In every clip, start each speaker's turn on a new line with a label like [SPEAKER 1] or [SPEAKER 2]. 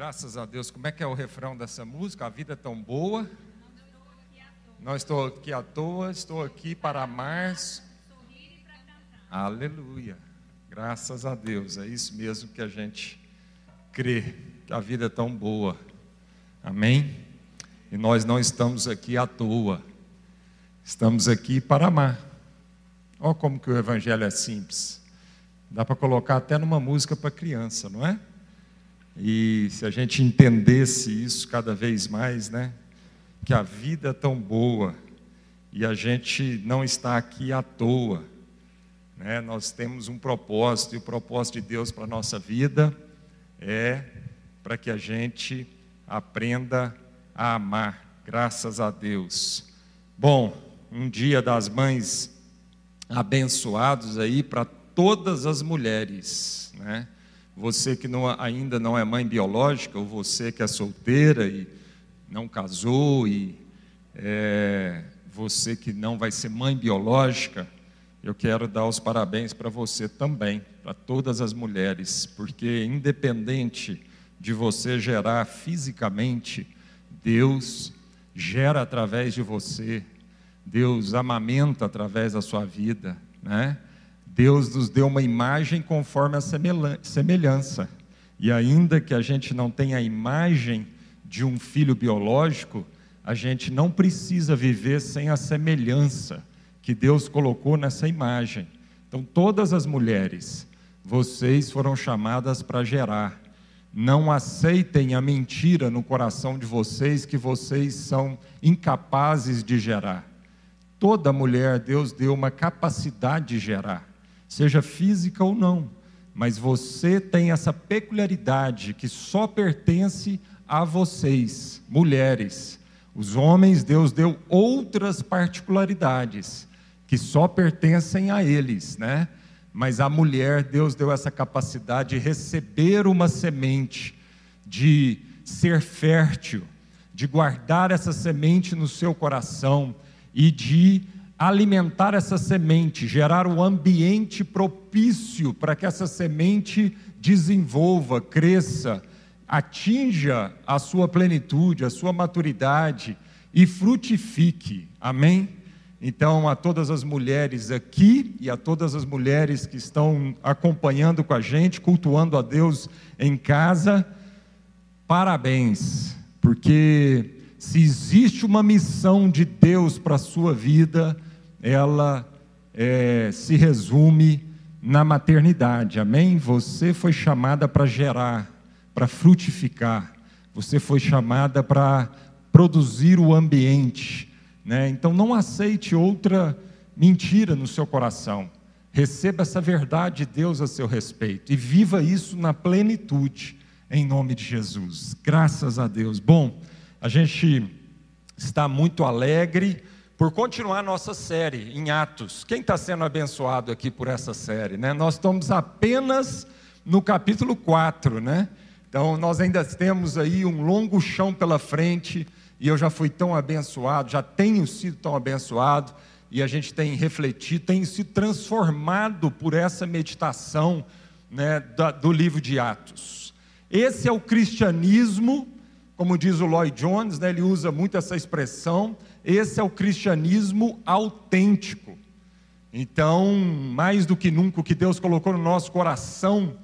[SPEAKER 1] graças a Deus. Como é que é o refrão dessa música? A vida é tão boa. Não estou aqui à toa, estou aqui para amar. Aleluia. Graças a Deus. É isso mesmo que a gente crê, que a vida é tão boa. Amém? E nós não estamos aqui à toa. Estamos aqui para amar. Olha como que o evangelho é simples. Dá para colocar até numa música para criança, não é? E se a gente entendesse isso cada vez mais, né? Que a vida é tão boa e a gente não está aqui à toa, né? Nós temos um propósito e o propósito de Deus para a nossa vida é para que a gente aprenda a amar, graças a Deus. Bom, um dia das mães abençoados aí para todas as mulheres, né? Você que não, ainda não é mãe biológica, ou você que é solteira e não casou, e é, você que não vai ser mãe biológica, eu quero dar os parabéns para você também, para todas as mulheres, porque independente de você gerar fisicamente, Deus gera através de você, Deus amamenta através da sua vida, né? Deus nos deu uma imagem conforme a semelhança. E ainda que a gente não tenha a imagem de um filho biológico, a gente não precisa viver sem a semelhança que Deus colocou nessa imagem. Então, todas as mulheres, vocês foram chamadas para gerar. Não aceitem a mentira no coração de vocês que vocês são incapazes de gerar. Toda mulher, Deus deu uma capacidade de gerar seja física ou não, mas você tem essa peculiaridade que só pertence a vocês, mulheres. Os homens, Deus deu outras particularidades que só pertencem a eles, né? Mas a mulher, Deus deu essa capacidade de receber uma semente, de ser fértil, de guardar essa semente no seu coração e de alimentar essa semente, gerar um ambiente propício para que essa semente desenvolva, cresça, atinja a sua plenitude, a sua maturidade e frutifique. Amém? Então, a todas as mulheres aqui e a todas as mulheres que estão acompanhando com a gente, cultuando a Deus em casa, parabéns, porque se existe uma missão de Deus para a sua vida, ela é, se resume na maternidade, amém? Você foi chamada para gerar, para frutificar, você foi chamada para produzir o ambiente, né? Então não aceite outra mentira no seu coração, receba essa verdade de Deus a seu respeito e viva isso na plenitude, em nome de Jesus, graças a Deus. Bom, a gente está muito alegre por continuar nossa série em Atos. Quem está sendo abençoado aqui por essa série? Né? Nós estamos apenas no capítulo 4, né? Então nós ainda temos aí um longo chão pela frente, e eu já fui tão abençoado, já tenho sido tão abençoado, e a gente tem refletido, tem se transformado por essa meditação né, do livro de Atos. Esse é o cristianismo, como diz o Lloyd Jones, né, ele usa muito essa expressão, esse é o cristianismo autêntico. Então, mais do que nunca, o que Deus colocou no nosso coração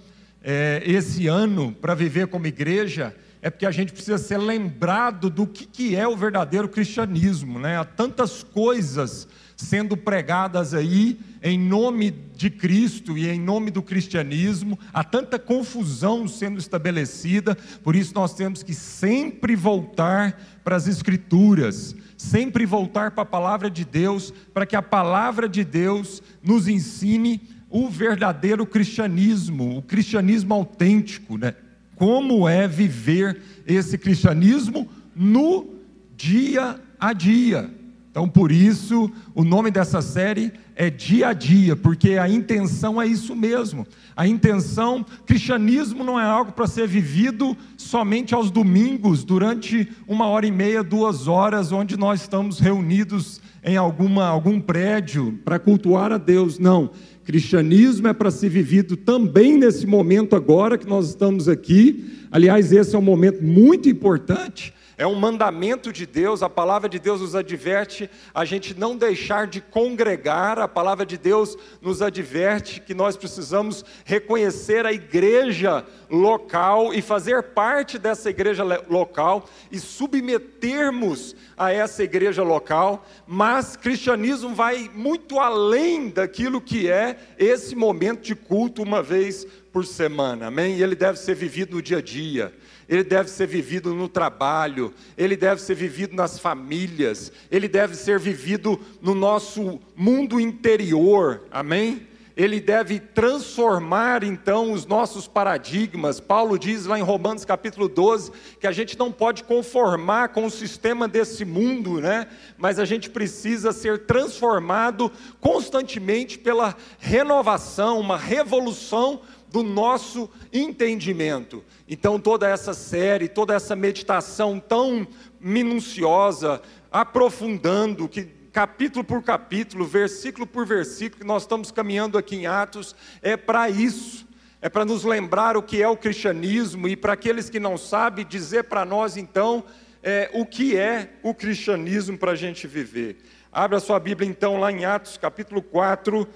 [SPEAKER 1] é, esse ano para viver como igreja é porque a gente precisa ser lembrado do que, que é o verdadeiro cristianismo. Né? Há tantas coisas sendo pregadas aí em nome de Cristo e em nome do cristianismo, há tanta confusão sendo estabelecida, por isso nós temos que sempre voltar para as Escrituras, sempre voltar para a palavra de Deus, para que a palavra de Deus nos ensine o verdadeiro cristianismo, o cristianismo autêntico, né? Como é viver esse cristianismo no dia a dia. Então, por isso, o nome dessa série é Dia a Dia, porque a intenção é isso mesmo. A intenção, cristianismo não é algo para ser vivido somente aos domingos, durante uma hora e meia, duas horas, onde nós estamos reunidos em alguma, algum prédio para cultuar a Deus. Não. Cristianismo é para ser vivido também nesse momento agora que nós estamos aqui. Aliás, esse é um momento muito importante é um mandamento de Deus, a palavra de Deus nos adverte a gente não deixar de congregar, a palavra de Deus nos adverte que nós precisamos reconhecer a igreja local e fazer parte dessa igreja local e submetermos a essa igreja local, mas cristianismo vai muito além daquilo que é esse momento de culto uma vez por semana, amém? E ele deve ser vivido no dia a dia ele deve ser vivido no trabalho, ele deve ser vivido nas famílias, ele deve ser vivido no nosso mundo interior, amém? Ele deve transformar então os nossos paradigmas. Paulo diz lá em Romanos capítulo 12 que a gente não pode conformar com o sistema desse mundo, né? Mas a gente precisa ser transformado constantemente pela renovação, uma revolução do nosso entendimento. Então, toda essa série, toda essa meditação tão minuciosa, aprofundando, que capítulo por capítulo, versículo por versículo, que nós estamos caminhando aqui em Atos, é para isso. É para nos lembrar o que é o cristianismo e para aqueles que não sabem, dizer para nós então é, o que é o cristianismo para a gente viver. Abra sua Bíblia então lá em Atos capítulo 4,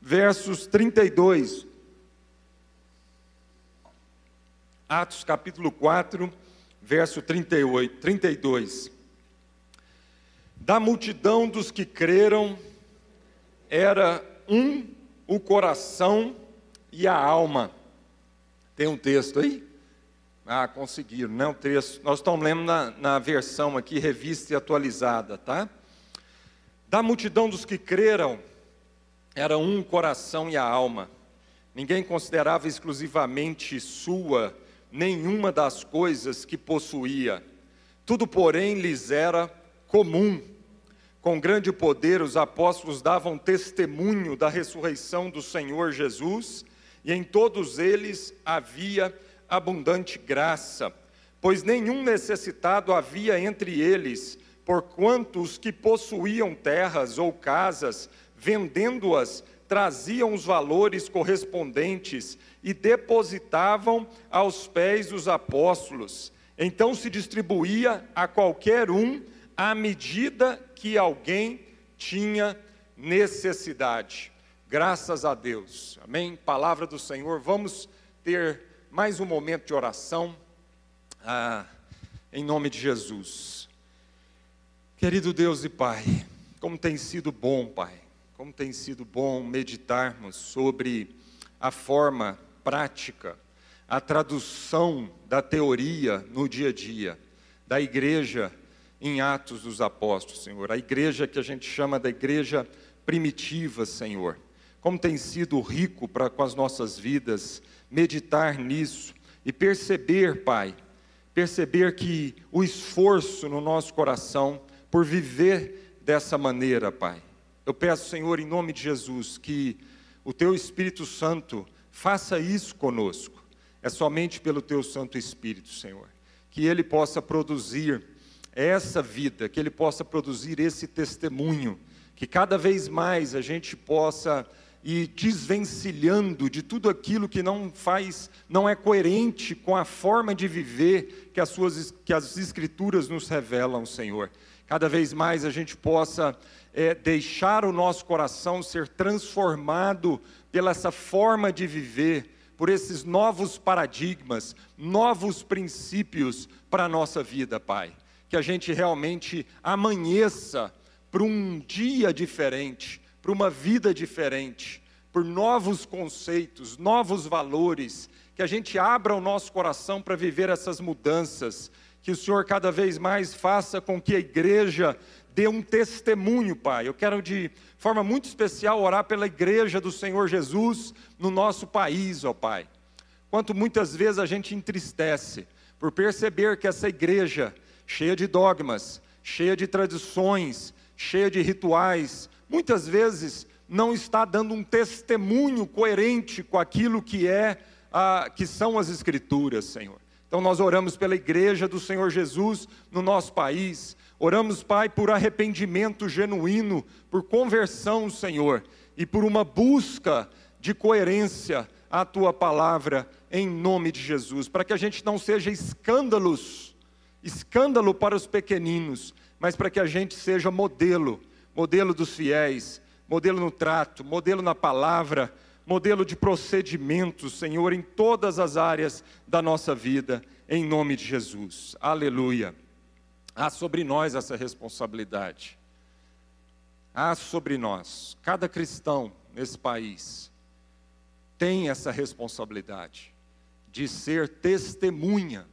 [SPEAKER 1] versos 32. Atos capítulo 4, verso 38, 32. Da multidão dos que creram, era um o coração e a alma. Tem um texto aí? Ah, conseguiram, né? O texto. Nós estamos lendo na, na versão aqui, revista e atualizada, tá? Da multidão dos que creram, era um coração e a alma. Ninguém considerava exclusivamente sua nenhuma das coisas que possuía. Tudo, porém, lhes era comum. Com grande poder, os apóstolos davam testemunho da ressurreição do Senhor Jesus, e em todos eles havia abundante graça, pois nenhum necessitado havia entre eles, porquanto os que possuíam terras ou casas, vendendo-as, traziam os valores correspondentes e depositavam aos pés dos apóstolos. Então se distribuía a qualquer um à medida que alguém tinha necessidade. Graças a Deus. Amém? Palavra do Senhor. Vamos ter mais um momento de oração. Ah, em nome de Jesus. Querido Deus e Pai, como tem sido bom, Pai, como tem sido bom meditarmos sobre a forma prática, a tradução da teoria no dia a dia, da igreja em Atos dos Apóstolos, Senhor. A igreja que a gente chama da igreja primitiva, Senhor. Como tem sido rico para com as nossas vidas meditar nisso e perceber, Pai, perceber que o esforço no nosso coração por viver dessa maneira, Pai. Eu peço, Senhor, em nome de Jesus, que o Teu Espírito Santo Faça isso conosco. É somente pelo teu Santo Espírito, Senhor, que ele possa produzir essa vida, que ele possa produzir esse testemunho, que cada vez mais a gente possa ir desvencilhando de tudo aquilo que não faz, não é coerente com a forma de viver que as suas que as escrituras nos revelam, Senhor. Cada vez mais a gente possa é, deixar o nosso coração ser transformado pela essa forma de viver, por esses novos paradigmas, novos princípios para a nossa vida, Pai. Que a gente realmente amanheça para um dia diferente, para uma vida diferente, por novos conceitos, novos valores, que a gente abra o nosso coração para viver essas mudanças, que o Senhor cada vez mais faça com que a igreja dê um testemunho, Pai. Eu quero de forma muito especial orar pela igreja do Senhor Jesus no nosso país, ó Pai. Quanto muitas vezes a gente entristece por perceber que essa igreja, cheia de dogmas, cheia de tradições, cheia de rituais, muitas vezes não está dando um testemunho coerente com aquilo que é a, que são as escrituras, Senhor. Então nós oramos pela igreja do Senhor Jesus no nosso país. Oramos, Pai, por arrependimento genuíno, por conversão, Senhor, e por uma busca de coerência à tua palavra em nome de Jesus, para que a gente não seja escândalos, escândalo para os pequeninos, mas para que a gente seja modelo, modelo dos fiéis, modelo no trato, modelo na palavra, modelo de procedimentos, Senhor, em todas as áreas da nossa vida, em nome de Jesus. Aleluia. Há sobre nós essa responsabilidade. Há sobre nós, cada cristão nesse país tem essa responsabilidade de ser testemunha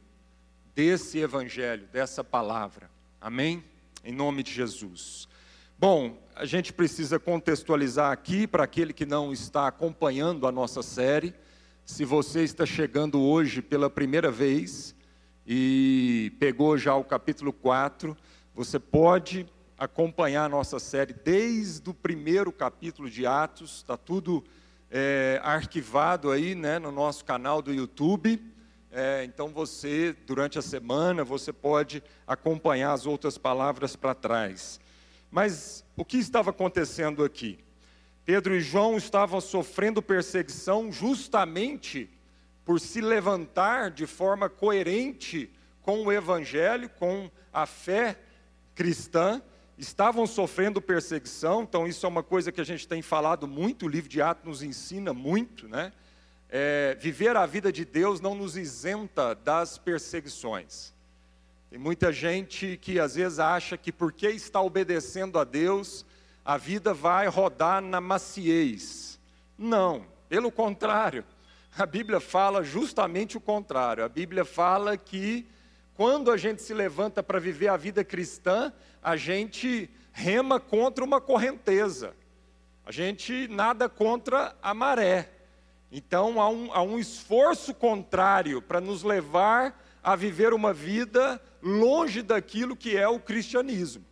[SPEAKER 1] desse evangelho, dessa palavra. Amém? em nome de Jesus. Bom, a gente precisa contextualizar aqui para aquele que não está acompanhando a nossa série. Se você está chegando hoje pela primeira vez e pegou já o capítulo 4, você pode acompanhar a nossa série desde o primeiro capítulo de Atos, está tudo é, arquivado aí né, no nosso canal do YouTube. É, então você, durante a semana, você pode acompanhar as outras palavras para trás. Mas o que estava acontecendo aqui? Pedro e João estavam sofrendo perseguição justamente por se levantar de forma coerente com o Evangelho, com a fé cristã, estavam sofrendo perseguição, então isso é uma coisa que a gente tem falado muito, o livro de Atos nos ensina muito, né? é, viver a vida de Deus não nos isenta das perseguições. Tem muita gente que às vezes acha que porque está obedecendo a Deus, a vida vai rodar na maciez. Não, pelo contrário. A Bíblia fala justamente o contrário. A Bíblia fala que quando a gente se levanta para viver a vida cristã, a gente rema contra uma correnteza. A gente nada contra a maré. Então há um, há um esforço contrário para nos levar a viver uma vida longe daquilo que é o cristianismo.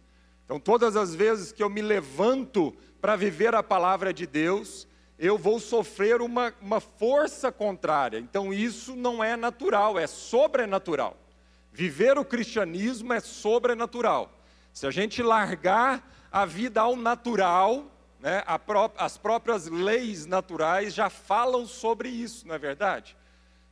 [SPEAKER 1] Então, todas as vezes que eu me levanto para viver a palavra de Deus, eu vou sofrer uma, uma força contrária. Então, isso não é natural, é sobrenatural. Viver o cristianismo é sobrenatural. Se a gente largar a vida ao natural, né, pró as próprias leis naturais já falam sobre isso, não é verdade?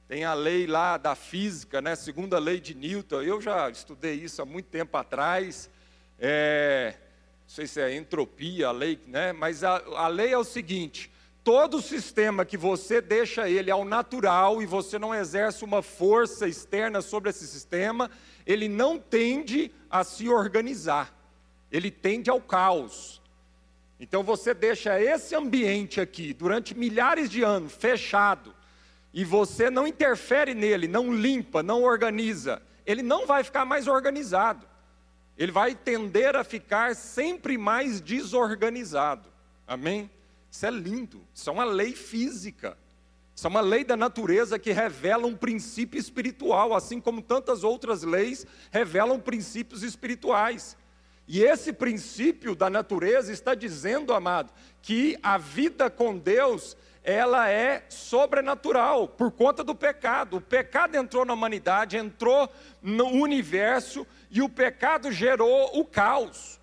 [SPEAKER 1] Tem a lei lá da física, né, segunda lei de Newton, eu já estudei isso há muito tempo atrás, é, não sei se é entropia a lei, né, mas a, a lei é o seguinte, todo sistema que você deixa ele ao natural e você não exerce uma força externa sobre esse sistema, ele não tende a se organizar, ele tende ao caos. Então você deixa esse ambiente aqui durante milhares de anos fechado e você não interfere nele, não limpa, não organiza, ele não vai ficar mais organizado. Ele vai tender a ficar sempre mais desorganizado. Amém? Isso é lindo. Isso é uma lei física. Isso é uma lei da natureza que revela um princípio espiritual, assim como tantas outras leis revelam princípios espirituais. E esse princípio da natureza está dizendo, amado, que a vida com Deus, ela é sobrenatural por conta do pecado. O pecado entrou na humanidade, entrou no universo e o pecado gerou o caos.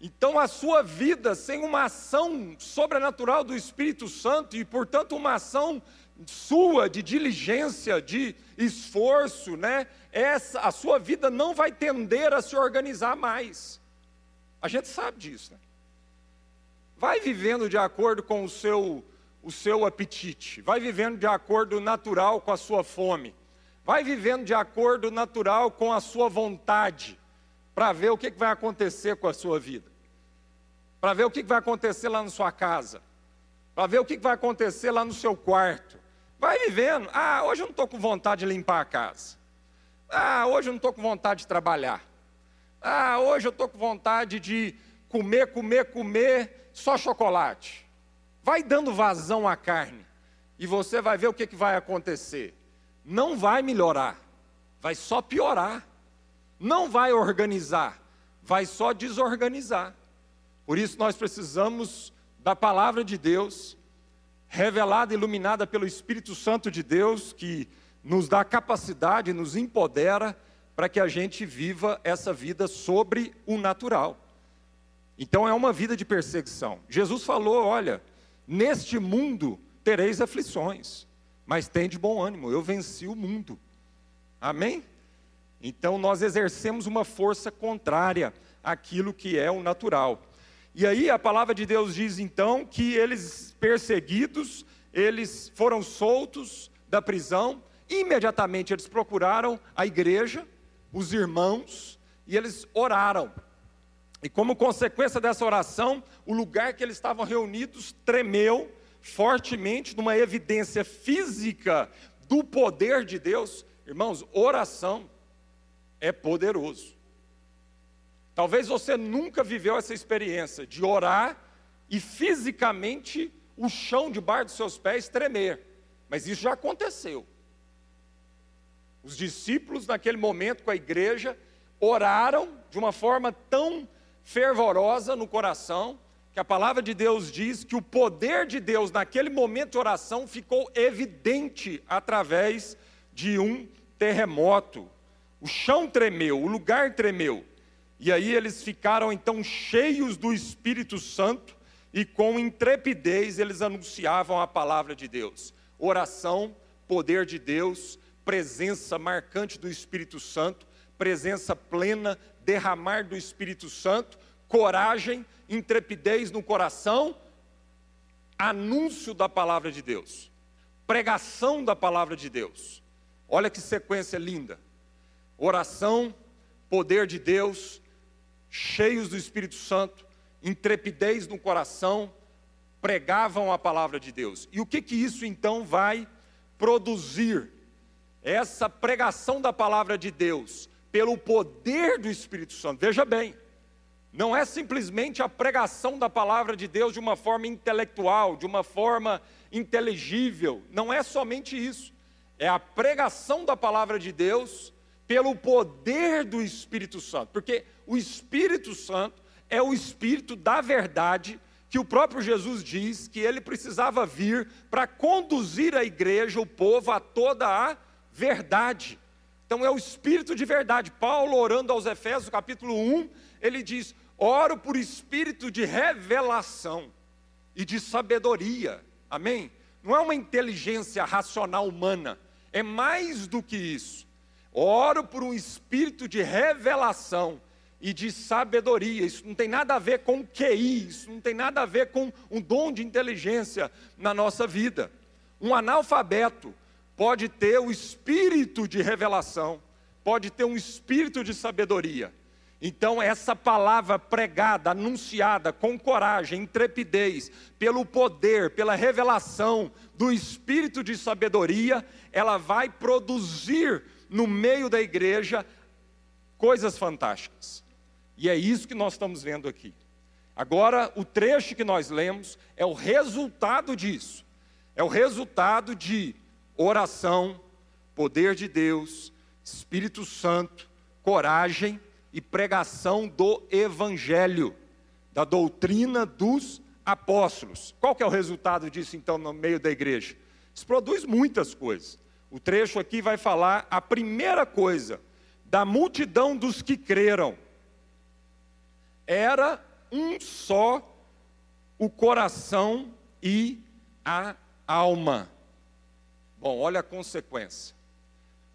[SPEAKER 1] Então, a sua vida sem uma ação sobrenatural do Espírito Santo e, portanto, uma ação sua de diligência, de esforço, né? Essa a sua vida não vai tender a se organizar mais. A gente sabe disso, né? Vai vivendo de acordo com o seu o seu apetite, vai vivendo de acordo natural com a sua fome, vai vivendo de acordo natural com a sua vontade, para ver o que vai acontecer com a sua vida, para ver o que vai acontecer lá na sua casa, para ver o que vai acontecer lá no seu quarto, Vai vivendo. Ah, hoje eu não estou com vontade de limpar a casa. Ah, hoje eu não estou com vontade de trabalhar. Ah, hoje eu estou com vontade de comer, comer, comer só chocolate. Vai dando vazão à carne. E você vai ver o que, que vai acontecer. Não vai melhorar. Vai só piorar. Não vai organizar. vai só desorganizar. Por isso nós precisamos da palavra de Deus, revelada, iluminada pelo Espírito Santo de Deus, que nos dá capacidade, nos empodera para que a gente viva essa vida sobre o natural. Então é uma vida de perseguição. Jesus falou: olha, neste mundo tereis aflições, mas tem de bom ânimo, eu venci o mundo. Amém? Então nós exercemos uma força contrária àquilo que é o natural. E aí a palavra de Deus diz então que eles perseguidos, eles foram soltos da prisão, imediatamente eles procuraram a igreja, os irmãos, e eles oraram. E como consequência dessa oração, o lugar que eles estavam reunidos tremeu fortemente, numa evidência física do poder de Deus. Irmãos, oração é poderoso. Talvez você nunca viveu essa experiência de orar e fisicamente o chão debaixo dos seus pés tremer, mas isso já aconteceu. Os discípulos, naquele momento com a igreja, oraram de uma forma tão fervorosa no coração, que a palavra de Deus diz que o poder de Deus naquele momento de oração ficou evidente através de um terremoto. O chão tremeu, o lugar tremeu. E aí eles ficaram então cheios do Espírito Santo e com intrepidez eles anunciavam a palavra de Deus. Oração, poder de Deus, presença marcante do Espírito Santo, presença plena, derramar do Espírito Santo, coragem, intrepidez no coração, anúncio da palavra de Deus, pregação da palavra de Deus. Olha que sequência linda. Oração, poder de Deus, cheios do Espírito Santo, intrepidez no coração, pregavam a palavra de Deus. E o que que isso então vai produzir? essa pregação da palavra de Deus pelo poder do Espírito Santo. Veja bem, não é simplesmente a pregação da palavra de Deus de uma forma intelectual, de uma forma inteligível, não é somente isso. É a pregação da palavra de Deus pelo poder do Espírito Santo, porque o Espírito Santo é o Espírito da verdade que o próprio Jesus diz que ele precisava vir para conduzir a igreja, o povo, a toda a verdade. Então é o espírito de verdade. Paulo, orando aos Efésios, capítulo 1, ele diz: Oro por espírito de revelação e de sabedoria. Amém? Não é uma inteligência racional humana, é mais do que isso. Oro por um espírito de revelação e de sabedoria. Isso não tem nada a ver com QI, isso não tem nada a ver com um dom de inteligência na nossa vida. Um analfabeto pode ter o espírito de revelação, pode ter um espírito de sabedoria. Então, essa palavra pregada, anunciada com coragem, intrepidez, pelo poder, pela revelação do espírito de sabedoria, ela vai produzir no meio da igreja coisas fantásticas. E é isso que nós estamos vendo aqui. Agora, o trecho que nós lemos é o resultado disso. É o resultado de oração, poder de Deus, Espírito Santo, coragem e pregação do Evangelho, da doutrina dos apóstolos. Qual que é o resultado disso então no meio da igreja? Isso produz muitas coisas. O trecho aqui vai falar a primeira coisa, da multidão dos que creram. Era um só o coração e a alma. Bom, olha a consequência.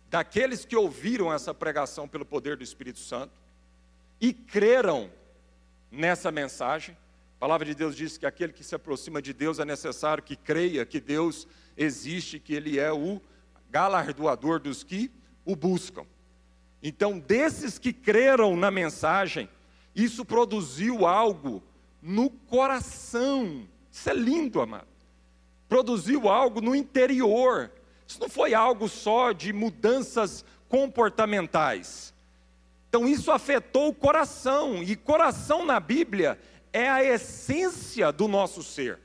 [SPEAKER 1] Daqueles que ouviram essa pregação pelo poder do Espírito Santo e creram nessa mensagem, a palavra de Deus diz que aquele que se aproxima de Deus é necessário que creia que Deus existe, que Ele é o galardoador dos que o buscam. Então, desses que creram na mensagem, isso produziu algo no coração. Isso é lindo, amado produziu algo no interior. Isso não foi algo só de mudanças comportamentais. Então isso afetou o coração, e coração na Bíblia é a essência do nosso ser.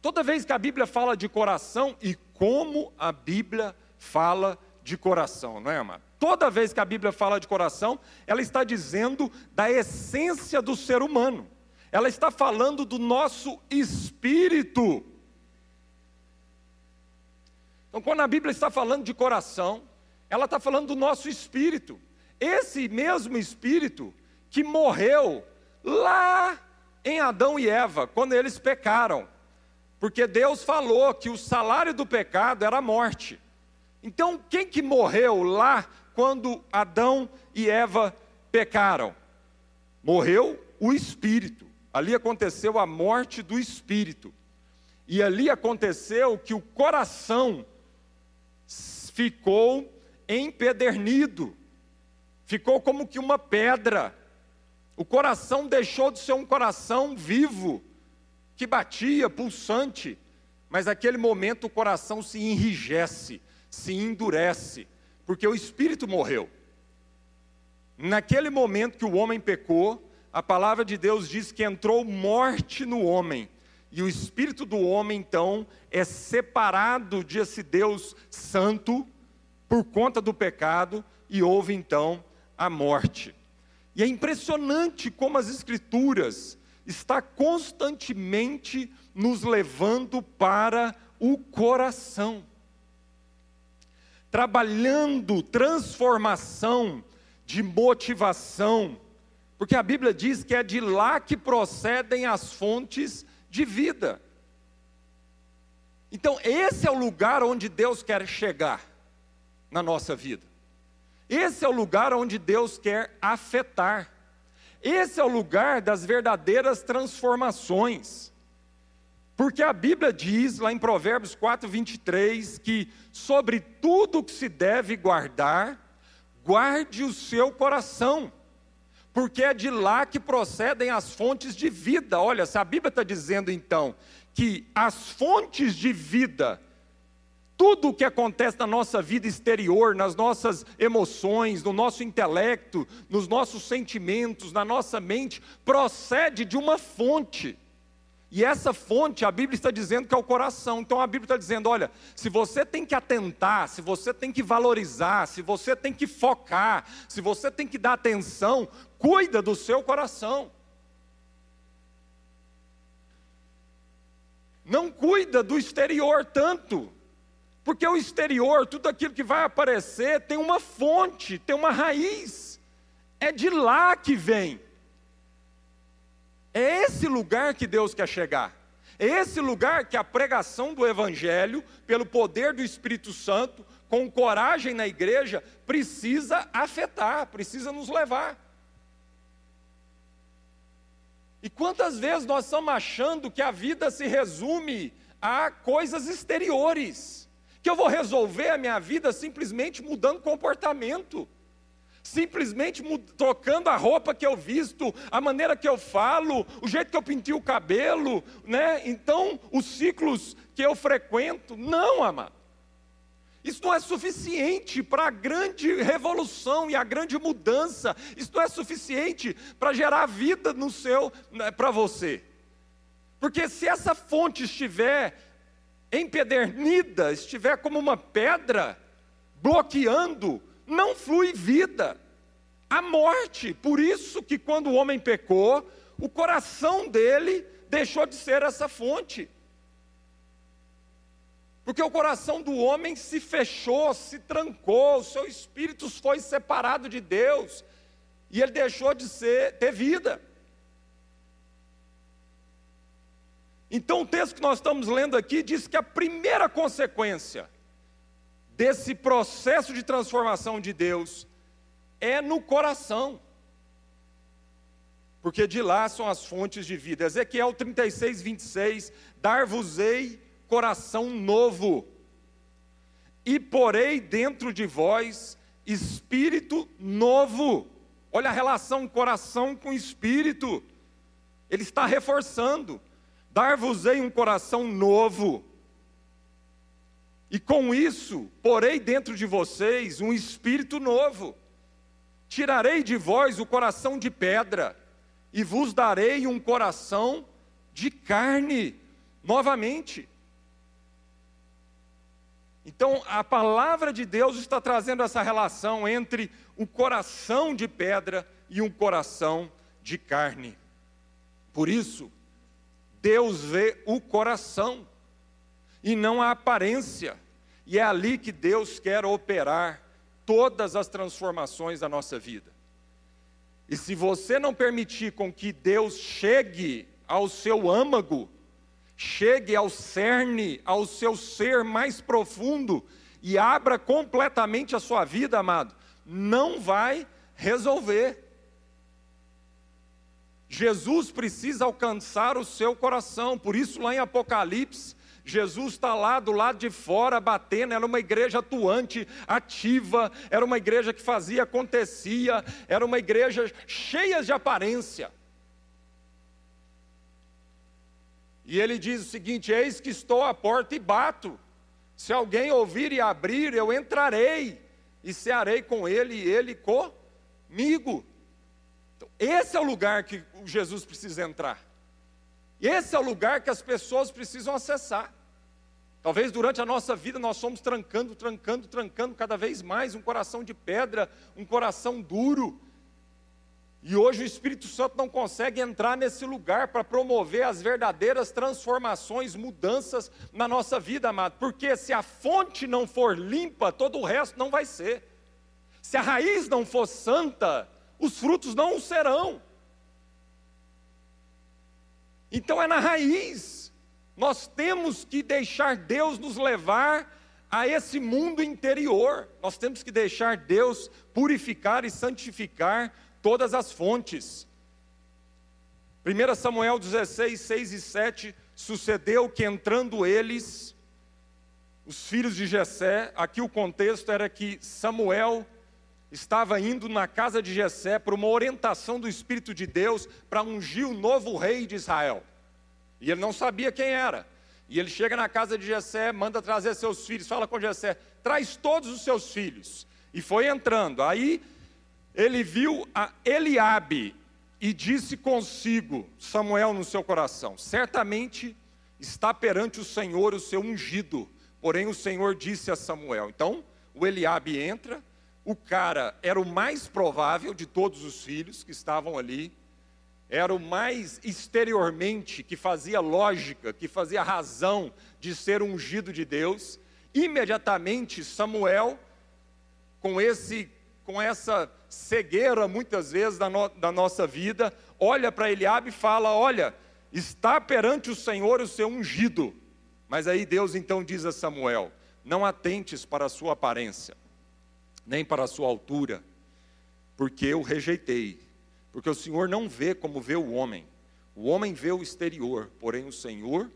[SPEAKER 1] Toda vez que a Bíblia fala de coração, e como a Bíblia fala de coração, não é, amado? Toda vez que a Bíblia fala de coração, ela está dizendo da essência do ser humano. Ela está falando do nosso espírito. Então, quando a Bíblia está falando de coração, ela está falando do nosso espírito. Esse mesmo espírito que morreu lá em Adão e Eva, quando eles pecaram. Porque Deus falou que o salário do pecado era a morte. Então, quem que morreu lá quando Adão e Eva pecaram? Morreu o espírito. Ali aconteceu a morte do espírito. E ali aconteceu que o coração ficou empedernido, ficou como que uma pedra. O coração deixou de ser um coração vivo, que batia, pulsante, mas naquele momento o coração se enrijece, se endurece, porque o espírito morreu. Naquele momento que o homem pecou, a palavra de Deus diz que entrou morte no homem. E o espírito do homem, então, é separado de esse Deus santo por conta do pecado, e houve então a morte. E é impressionante como as Escrituras está constantemente nos levando para o coração, trabalhando transformação de motivação, porque a Bíblia diz que é de lá que procedem as fontes de vida. Então, esse é o lugar onde Deus quer chegar na nossa vida. Esse é o lugar onde Deus quer afetar. Esse é o lugar das verdadeiras transformações. Porque a Bíblia diz lá em Provérbios 4, 23, que sobre tudo que se deve guardar, guarde o seu coração, porque é de lá que procedem as fontes de vida. Olha, se a Bíblia está dizendo então que as fontes de vida tudo o que acontece na nossa vida exterior, nas nossas emoções, no nosso intelecto, nos nossos sentimentos, na nossa mente, procede de uma fonte. E essa fonte, a Bíblia está dizendo que é o coração. Então a Bíblia está dizendo: olha, se você tem que atentar, se você tem que valorizar, se você tem que focar, se você tem que dar atenção, cuida do seu coração. Não cuida do exterior tanto. Porque o exterior, tudo aquilo que vai aparecer, tem uma fonte, tem uma raiz. É de lá que vem. É esse lugar que Deus quer chegar. É esse lugar que a pregação do Evangelho, pelo poder do Espírito Santo, com coragem na igreja, precisa afetar, precisa nos levar. E quantas vezes nós estamos achando que a vida se resume a coisas exteriores? que eu vou resolver a minha vida simplesmente mudando comportamento, simplesmente trocando a roupa que eu visto, a maneira que eu falo, o jeito que eu pintei o cabelo, né? Então, os ciclos que eu frequento, não, amado. Isso não é suficiente para a grande revolução e a grande mudança. Isso não é suficiente para gerar vida no seu, né, para você. Porque se essa fonte estiver empedernida, estiver como uma pedra, bloqueando, não flui vida. A morte, por isso que quando o homem pecou, o coração dele deixou de ser essa fonte. Porque o coração do homem se fechou, se trancou, o seu espírito foi separado de Deus, e ele deixou de ser, ter vida. Então, o texto que nós estamos lendo aqui diz que a primeira consequência desse processo de transformação de Deus é no coração, porque de lá são as fontes de vida. Ezequiel 36, 26: Dar-vos-ei coração novo, e porei dentro de vós espírito novo. Olha a relação coração com espírito, ele está reforçando. Dar-vos-ei um coração novo, e com isso porei dentro de vocês um espírito novo. Tirarei de vós o coração de pedra, e vos darei um coração de carne, novamente. Então, a palavra de Deus está trazendo essa relação entre o coração de pedra e um coração de carne. Por isso, Deus vê o coração e não a aparência, e é ali que Deus quer operar todas as transformações da nossa vida. E se você não permitir com que Deus chegue ao seu âmago, chegue ao cerne, ao seu ser mais profundo e abra completamente a sua vida, amado, não vai resolver. Jesus precisa alcançar o seu coração, por isso, lá em Apocalipse, Jesus está lá do lado de fora batendo, era uma igreja atuante, ativa, era uma igreja que fazia, acontecia, era uma igreja cheia de aparência. E ele diz o seguinte: Eis que estou à porta e bato. Se alguém ouvir e abrir, eu entrarei e cearei com ele e ele comigo. Então, esse é o lugar que Jesus precisa entrar. Esse é o lugar que as pessoas precisam acessar. Talvez durante a nossa vida nós somos trancando, trancando, trancando cada vez mais um coração de pedra, um coração duro, e hoje o Espírito Santo não consegue entrar nesse lugar para promover as verdadeiras transformações, mudanças na nossa vida, amado. Porque se a fonte não for limpa, todo o resto não vai ser. Se a raiz não for santa, os frutos não serão. Então é na raiz. Nós temos que deixar Deus nos levar a esse mundo interior. Nós temos que deixar Deus purificar e santificar todas as fontes. 1 Samuel 16, 6 e 7, sucedeu que entrando eles, os filhos de Jessé, aqui o contexto era que Samuel estava indo na casa de Jessé por uma orientação do Espírito de Deus para ungir o novo rei de Israel. E ele não sabia quem era. E ele chega na casa de Jessé, manda trazer seus filhos, fala com Jessé, traz todos os seus filhos. E foi entrando. Aí ele viu a Eliabe e disse consigo, Samuel no seu coração: certamente está perante o Senhor o seu ungido. Porém o Senhor disse a Samuel. Então, o Eliabe entra, o cara era o mais provável de todos os filhos que estavam ali, era o mais exteriormente que fazia lógica, que fazia razão de ser ungido de Deus. Imediatamente Samuel, com esse com essa cegueira muitas vezes da, no, da nossa vida, olha para Eliabe e fala: Olha, está perante o Senhor o seu ungido. Mas aí Deus então diz a Samuel: Não atentes para a sua aparência, nem para a sua altura, porque eu rejeitei. Porque o Senhor não vê como vê o homem. O homem vê o exterior, porém o Senhor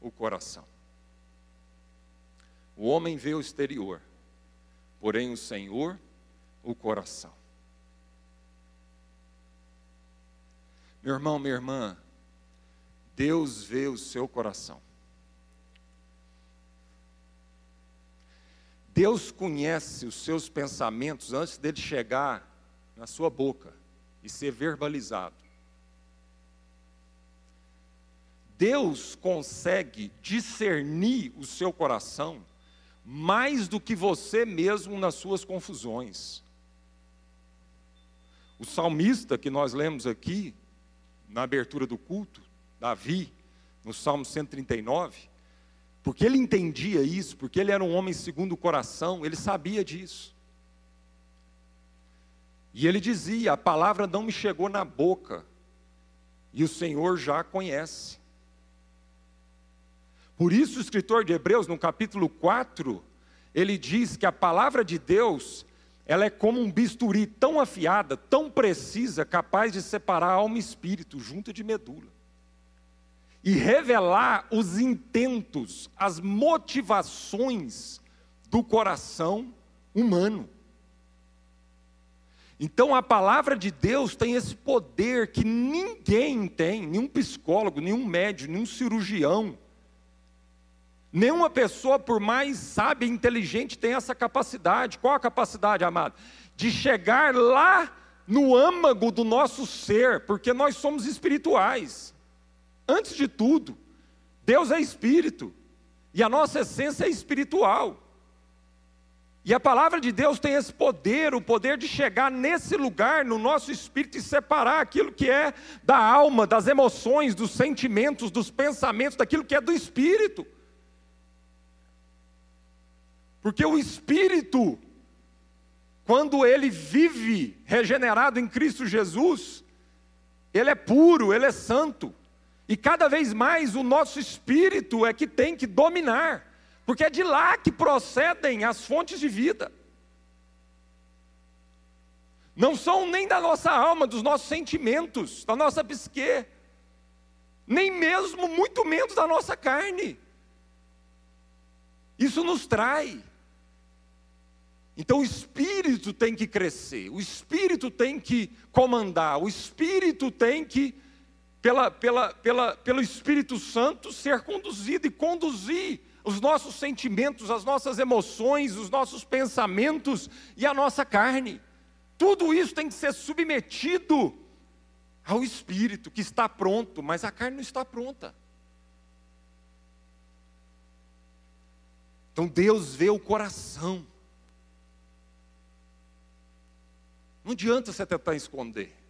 [SPEAKER 1] o coração. O homem vê o exterior, porém o Senhor o coração. Meu irmão, minha irmã, Deus vê o seu coração. Deus conhece os seus pensamentos antes dele chegar na sua boca e ser verbalizado. Deus consegue discernir o seu coração mais do que você mesmo nas suas confusões. O salmista que nós lemos aqui, na abertura do culto, Davi, no Salmo 139, porque ele entendia isso, porque ele era um homem segundo o coração, ele sabia disso. E ele dizia: A palavra não me chegou na boca, e o Senhor já conhece. Por isso, o escritor de Hebreus, no capítulo 4, ele diz que a palavra de Deus ela é como um bisturi tão afiada, tão precisa, capaz de separar alma e espírito, junto de medula. E revelar os intentos, as motivações do coração humano. Então a palavra de Deus tem esse poder que ninguém tem, nenhum psicólogo, nenhum médico, nenhum cirurgião, Nenhuma pessoa, por mais sábia e inteligente, tem essa capacidade. Qual a capacidade, amado? De chegar lá no âmago do nosso ser, porque nós somos espirituais. Antes de tudo, Deus é espírito, e a nossa essência é espiritual. E a palavra de Deus tem esse poder, o poder de chegar nesse lugar, no nosso espírito, e separar aquilo que é da alma, das emoções, dos sentimentos, dos pensamentos, daquilo que é do espírito. Porque o espírito, quando ele vive regenerado em Cristo Jesus, ele é puro, ele é santo. E cada vez mais o nosso espírito é que tem que dominar porque é de lá que procedem as fontes de vida. Não são nem da nossa alma, dos nossos sentimentos, da nossa psique, nem mesmo, muito menos da nossa carne. Isso nos trai. Então o espírito tem que crescer, o espírito tem que comandar, o espírito tem que, pela, pela, pela, pelo Espírito Santo, ser conduzido e conduzir os nossos sentimentos, as nossas emoções, os nossos pensamentos e a nossa carne. Tudo isso tem que ser submetido ao espírito que está pronto, mas a carne não está pronta. Então Deus vê o coração. Não adianta você tentar esconder.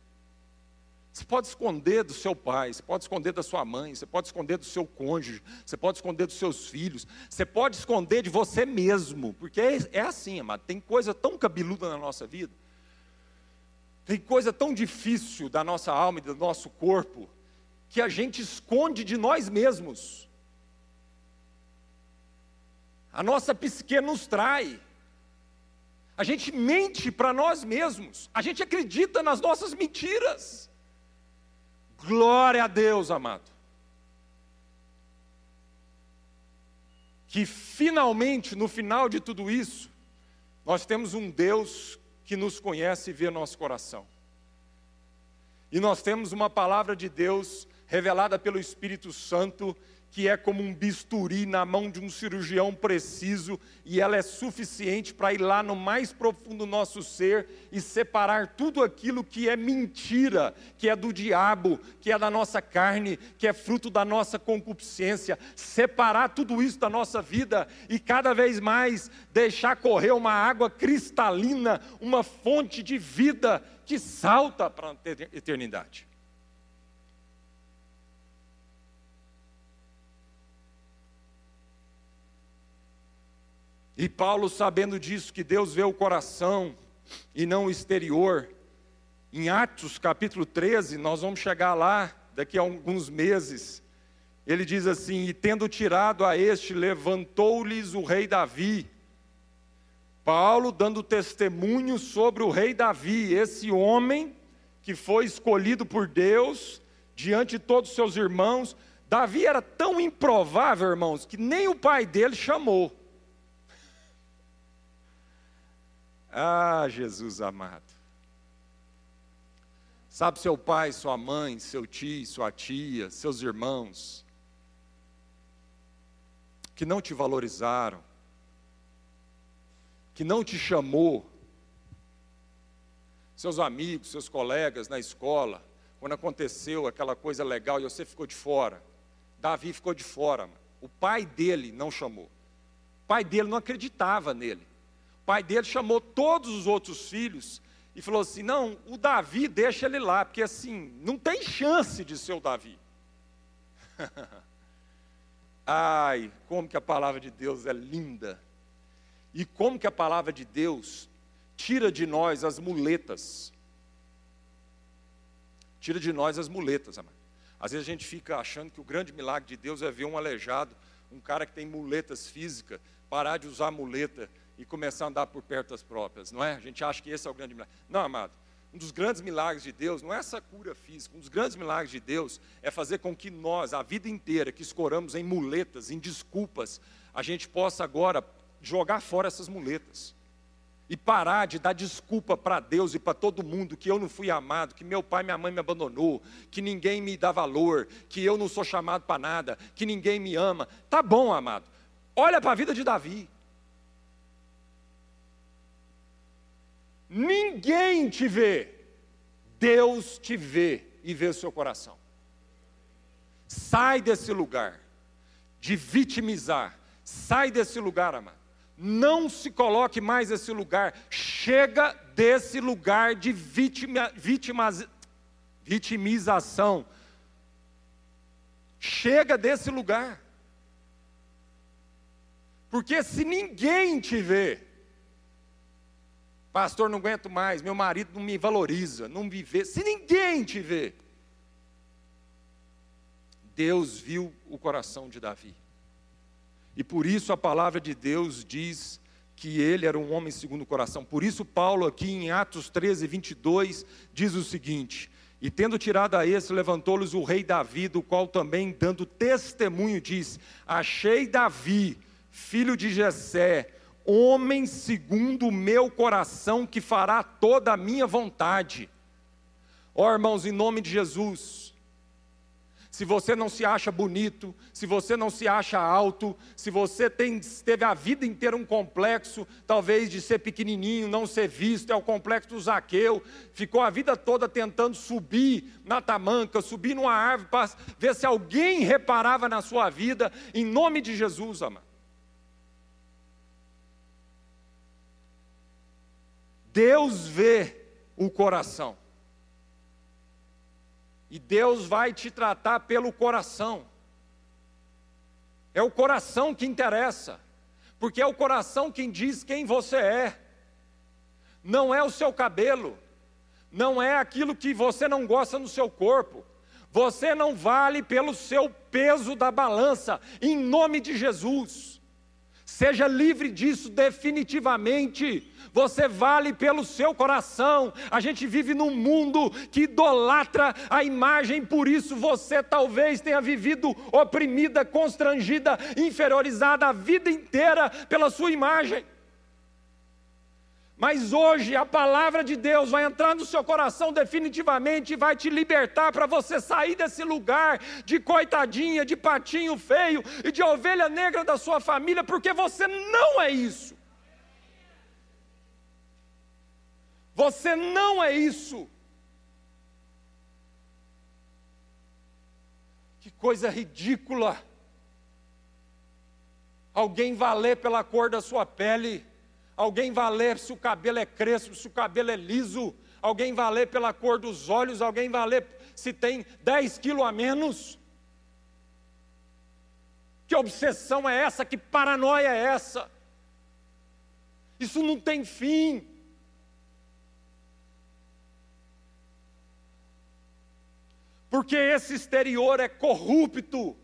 [SPEAKER 1] Você pode esconder do seu pai, você pode esconder da sua mãe, você pode esconder do seu cônjuge, você pode esconder dos seus filhos, você pode esconder de você mesmo, porque é, é assim, amado. Tem coisa tão cabeluda na nossa vida, tem coisa tão difícil da nossa alma e do nosso corpo, que a gente esconde de nós mesmos. A nossa psique nos trai. A gente mente para nós mesmos. A gente acredita nas nossas mentiras. Glória a Deus, amado. Que finalmente, no final de tudo isso, nós temos um Deus que nos conhece e vê nosso coração. E nós temos uma palavra de Deus revelada pelo Espírito Santo que é como um bisturi na mão de um cirurgião preciso, e ela é suficiente para ir lá no mais profundo do nosso ser e separar tudo aquilo que é mentira, que é do diabo, que é da nossa carne, que é fruto da nossa concupiscência, separar tudo isso da nossa vida e cada vez mais deixar correr uma água cristalina, uma fonte de vida que salta para a eternidade. E Paulo, sabendo disso, que Deus vê o coração e não o exterior, em Atos capítulo 13, nós vamos chegar lá daqui a alguns meses. Ele diz assim: E tendo tirado a este, levantou-lhes o rei Davi. Paulo dando testemunho sobre o rei Davi, esse homem que foi escolhido por Deus diante de todos os seus irmãos. Davi era tão improvável, irmãos, que nem o pai dele chamou. Ah, Jesus amado. Sabe seu pai, sua mãe, seu tio, sua tia, seus irmãos, que não te valorizaram, que não te chamou, seus amigos, seus colegas na escola, quando aconteceu aquela coisa legal e você ficou de fora. Davi ficou de fora, o pai dele não chamou. O pai dele não acreditava nele. O pai dele chamou todos os outros filhos e falou assim: Não, o Davi, deixa ele lá, porque assim, não tem chance de ser o Davi. Ai, como que a palavra de Deus é linda. E como que a palavra de Deus tira de nós as muletas. Tira de nós as muletas, amado. Às vezes a gente fica achando que o grande milagre de Deus é ver um aleijado, um cara que tem muletas físicas, parar de usar muleta e começar a andar por perto das próprias, não é? A gente acha que esse é o grande milagre. Não, amado. Um dos grandes milagres de Deus não é essa cura física. Um dos grandes milagres de Deus é fazer com que nós, a vida inteira, que escoramos em muletas, em desculpas, a gente possa agora jogar fora essas muletas. E parar de dar desculpa para Deus e para todo mundo que eu não fui amado, que meu pai e minha mãe me abandonou, que ninguém me dá valor, que eu não sou chamado para nada, que ninguém me ama. Tá bom, amado. Olha para a vida de Davi. Ninguém te vê, Deus te vê e vê o seu coração. Sai desse lugar de vitimizar, sai desse lugar, amado. Não se coloque mais nesse lugar. Chega desse lugar de vitima, vitimização. Chega desse lugar. Porque se ninguém te vê, pastor, não aguento mais, meu marido não me valoriza, não me vê, se ninguém te vê, Deus viu o coração de Davi. E por isso a palavra de Deus diz que ele era um homem segundo o coração. Por isso, Paulo, aqui em Atos 13, 22, diz o seguinte: E tendo tirado a esse, levantou-lhes o rei Davi, do qual também, dando testemunho, diz: Achei Davi, filho de Jessé, homem segundo o meu coração, que fará toda a minha vontade. Ó oh, irmãos, em nome de Jesus, se você não se acha bonito, se você não se acha alto, se você tem, teve a vida inteira um complexo, talvez de ser pequenininho, não ser visto, é o complexo do Zaqueu, ficou a vida toda tentando subir na tamanca, subir numa árvore para ver se alguém reparava na sua vida, em nome de Jesus, amado. Deus vê o coração. E Deus vai te tratar pelo coração. É o coração que interessa, porque é o coração quem diz quem você é. Não é o seu cabelo, não é aquilo que você não gosta no seu corpo. Você não vale pelo seu peso da balança, em nome de Jesus. Seja livre disso definitivamente. Você vale pelo seu coração. A gente vive num mundo que idolatra a imagem, por isso você talvez tenha vivido oprimida, constrangida, inferiorizada a vida inteira pela sua imagem. Mas hoje a palavra de Deus vai entrar no seu coração definitivamente e vai te libertar para você sair desse lugar de coitadinha, de patinho feio e de ovelha negra da sua família, porque você não é isso. Você não é isso. Que coisa ridícula. Alguém valer pela cor da sua pele, alguém valer se o cabelo é crespo, se o cabelo é liso, alguém valer pela cor dos olhos, alguém valer se tem 10 quilos a menos. Que obsessão é essa? Que paranoia é essa? Isso não tem fim. porque esse exterior é corrupto.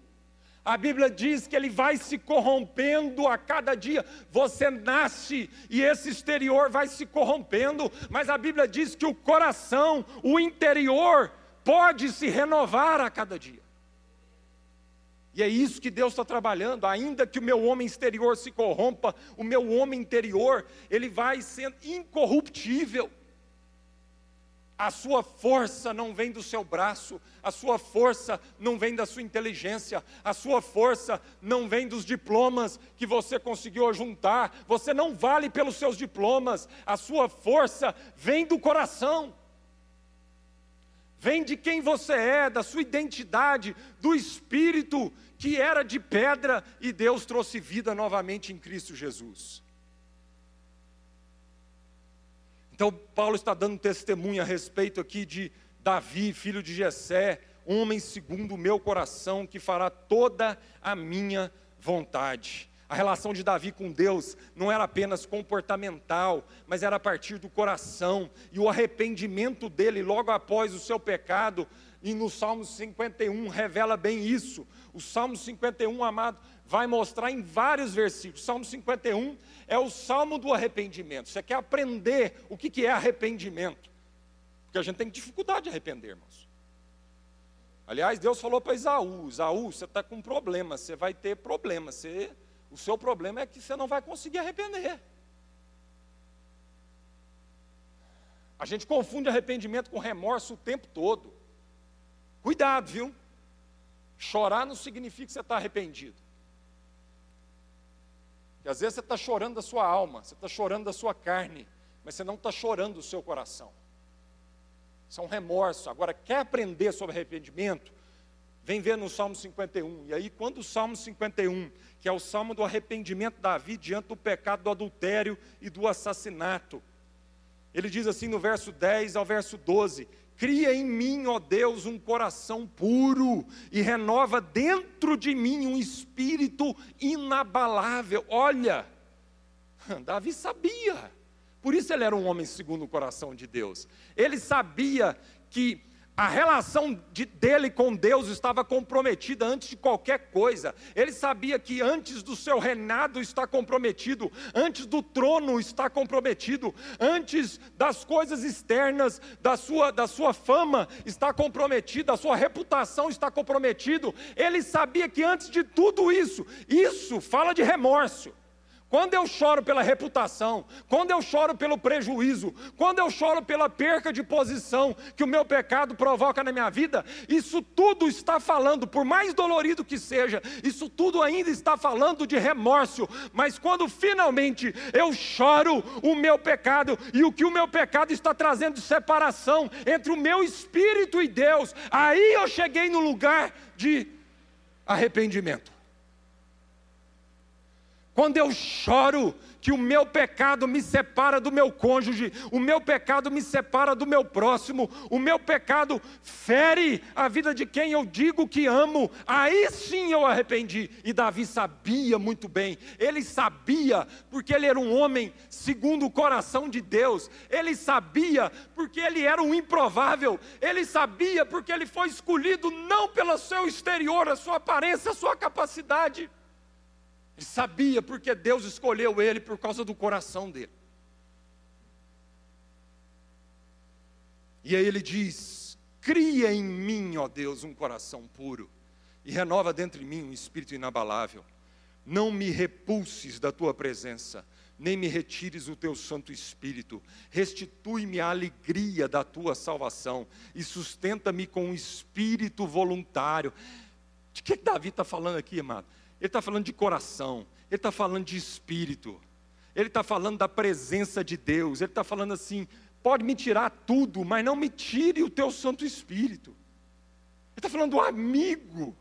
[SPEAKER 1] A Bíblia diz que ele vai se corrompendo a cada dia. Você nasce e esse exterior vai se corrompendo, mas a Bíblia diz que o coração, o interior, pode se renovar a cada dia. E é isso que Deus está trabalhando, ainda que o meu homem exterior se corrompa, o meu homem interior, ele vai sendo incorruptível. A sua força não vem do seu braço, a sua força não vem da sua inteligência, a sua força não vem dos diplomas que você conseguiu juntar, você não vale pelos seus diplomas, a sua força vem do coração, vem de quem você é, da sua identidade, do espírito que era de pedra e Deus trouxe vida novamente em Cristo Jesus. Então, Paulo está dando testemunho a respeito aqui de Davi, filho de Jessé, homem segundo o meu coração, que fará toda a minha vontade. A relação de Davi com Deus não era apenas comportamental, mas era a partir do coração. E o arrependimento dele logo após o seu pecado, e no Salmo 51 revela bem isso. O Salmo 51, amado, vai mostrar em vários versículos. Salmo 51 é o salmo do arrependimento. Você quer aprender o que é arrependimento? Porque a gente tem dificuldade de arrepender, irmãos. Aliás, Deus falou para Isaú: Isaú, você está com problema, você vai ter problema. Você, o seu problema é que você não vai conseguir arrepender. A gente confunde arrependimento com remorso o tempo todo. Cuidado, viu? Chorar não significa que você está arrependido. Às vezes você está chorando da sua alma, você está chorando da sua carne, mas você não está chorando do seu coração. Isso é um remorso. Agora, quer aprender sobre arrependimento? Vem ver no Salmo 51. E aí, quando o Salmo 51, que é o salmo do arrependimento de Davi diante do pecado do adultério e do assassinato, ele diz assim no verso 10 ao verso 12: Cria em mim, ó Deus, um coração puro e renova dentro de mim um espírito inabalável. Olha, Davi sabia, por isso ele era um homem segundo o coração de Deus. Ele sabia que a relação de, dele com Deus estava comprometida antes de qualquer coisa. Ele sabia que antes do seu reinado está comprometido, antes do trono está comprometido, antes das coisas externas, da sua, da sua fama está comprometido, a sua reputação está comprometido. Ele sabia que antes de tudo isso, isso fala de remorso. Quando eu choro pela reputação, quando eu choro pelo prejuízo, quando eu choro pela perca de posição que o meu pecado provoca na minha vida, isso tudo está falando, por mais dolorido que seja, isso tudo ainda está falando de remorso. Mas quando finalmente eu choro o meu pecado e o que o meu pecado está trazendo de separação entre o meu espírito e Deus, aí eu cheguei no lugar de arrependimento. Quando eu choro que o meu pecado me separa do meu cônjuge, o meu pecado me separa do meu próximo, o meu pecado fere a vida de quem eu digo que amo, aí sim eu arrependi. E Davi sabia muito bem, ele sabia, porque ele era um homem segundo o coração de Deus, ele sabia, porque ele era um improvável, ele sabia, porque ele foi escolhido não pelo seu exterior, a sua aparência, a sua capacidade ele sabia porque Deus escolheu ele por causa do coração dele. E aí ele diz: Cria em mim, ó Deus, um coração puro, e renova dentro de mim um espírito inabalável. Não me repulses da tua presença, nem me retires o teu Santo Espírito. Restitui-me a alegria da tua salvação e sustenta-me com um espírito voluntário. De que Davi está falando aqui, amado? Ele está falando de coração, ele está falando de espírito, ele está falando da presença de Deus, ele está falando assim: pode me tirar tudo, mas não me tire o teu Santo Espírito. Ele está falando do amigo.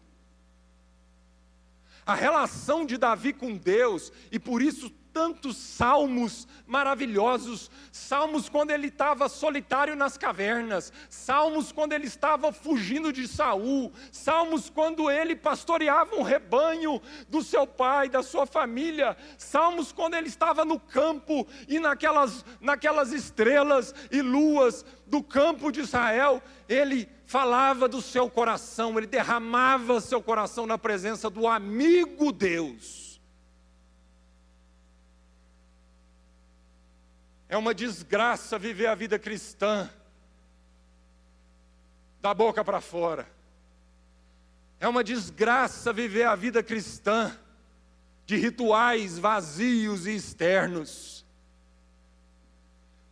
[SPEAKER 1] A relação de Davi com Deus, e por isso tantos salmos maravilhosos, salmos quando ele estava solitário nas cavernas, salmos quando ele estava fugindo de Saul, salmos quando ele pastoreava um rebanho do seu pai, da sua família, salmos quando ele estava no campo e naquelas, naquelas estrelas e luas do campo de Israel, ele falava do seu coração, ele derramava seu coração na presença do amigo Deus. É uma desgraça viver a vida cristã da boca para fora. É uma desgraça viver a vida cristã de rituais vazios e externos.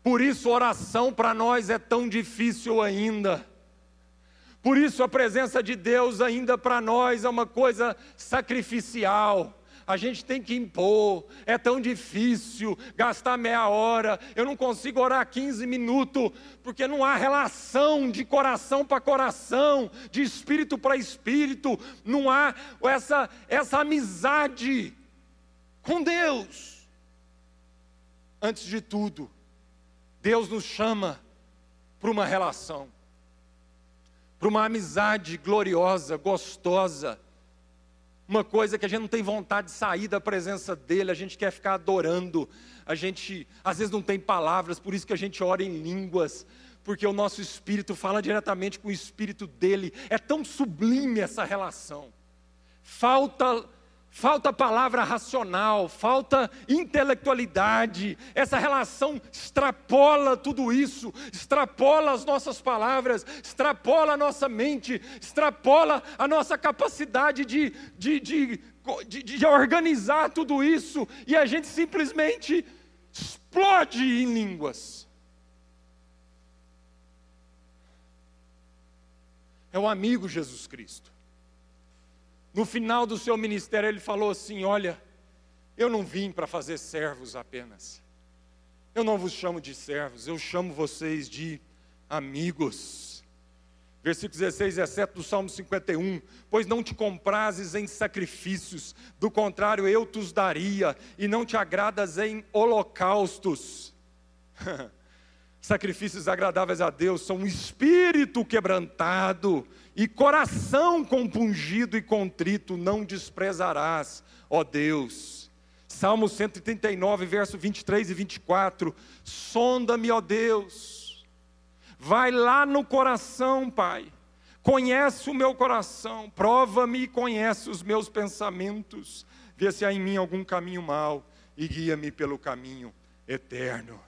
[SPEAKER 1] Por isso, oração para nós é tão difícil ainda. Por isso, a presença de Deus ainda para nós é uma coisa sacrificial a gente tem que impor, é tão difícil gastar meia hora, eu não consigo orar 15 minutos, porque não há relação de coração para coração, de espírito para espírito, não há essa, essa amizade com Deus. Antes de tudo, Deus nos chama para uma relação, para uma amizade gloriosa, gostosa, uma coisa que a gente não tem vontade de sair da presença dele, a gente quer ficar adorando, a gente às vezes não tem palavras, por isso que a gente ora em línguas, porque o nosso espírito fala diretamente com o espírito dele, é tão sublime essa relação. Falta falta palavra racional, falta intelectualidade. Essa relação extrapola tudo isso, extrapola as nossas palavras, extrapola a nossa mente, extrapola a nossa capacidade de, de, de, de, de organizar tudo isso, e a gente simplesmente explode em línguas. É o amigo Jesus Cristo. No final do seu ministério, ele falou assim: Olha, eu não vim para fazer servos apenas. Eu não vos chamo de servos, eu chamo vocês de amigos. Versículo 16 e 17 do Salmo 51. Pois não te comprases em sacrifícios, do contrário eu te os daria, e não te agradas em holocaustos. Sacrifícios agradáveis a Deus são um espírito quebrantado e coração compungido e contrito, não desprezarás, ó Deus. Salmo 139, verso 23 e 24. Sonda-me, ó Deus. Vai lá no coração, Pai. Conhece o meu coração, prova-me e conhece os meus pensamentos. Vê se há em mim algum caminho mau e guia-me pelo caminho eterno.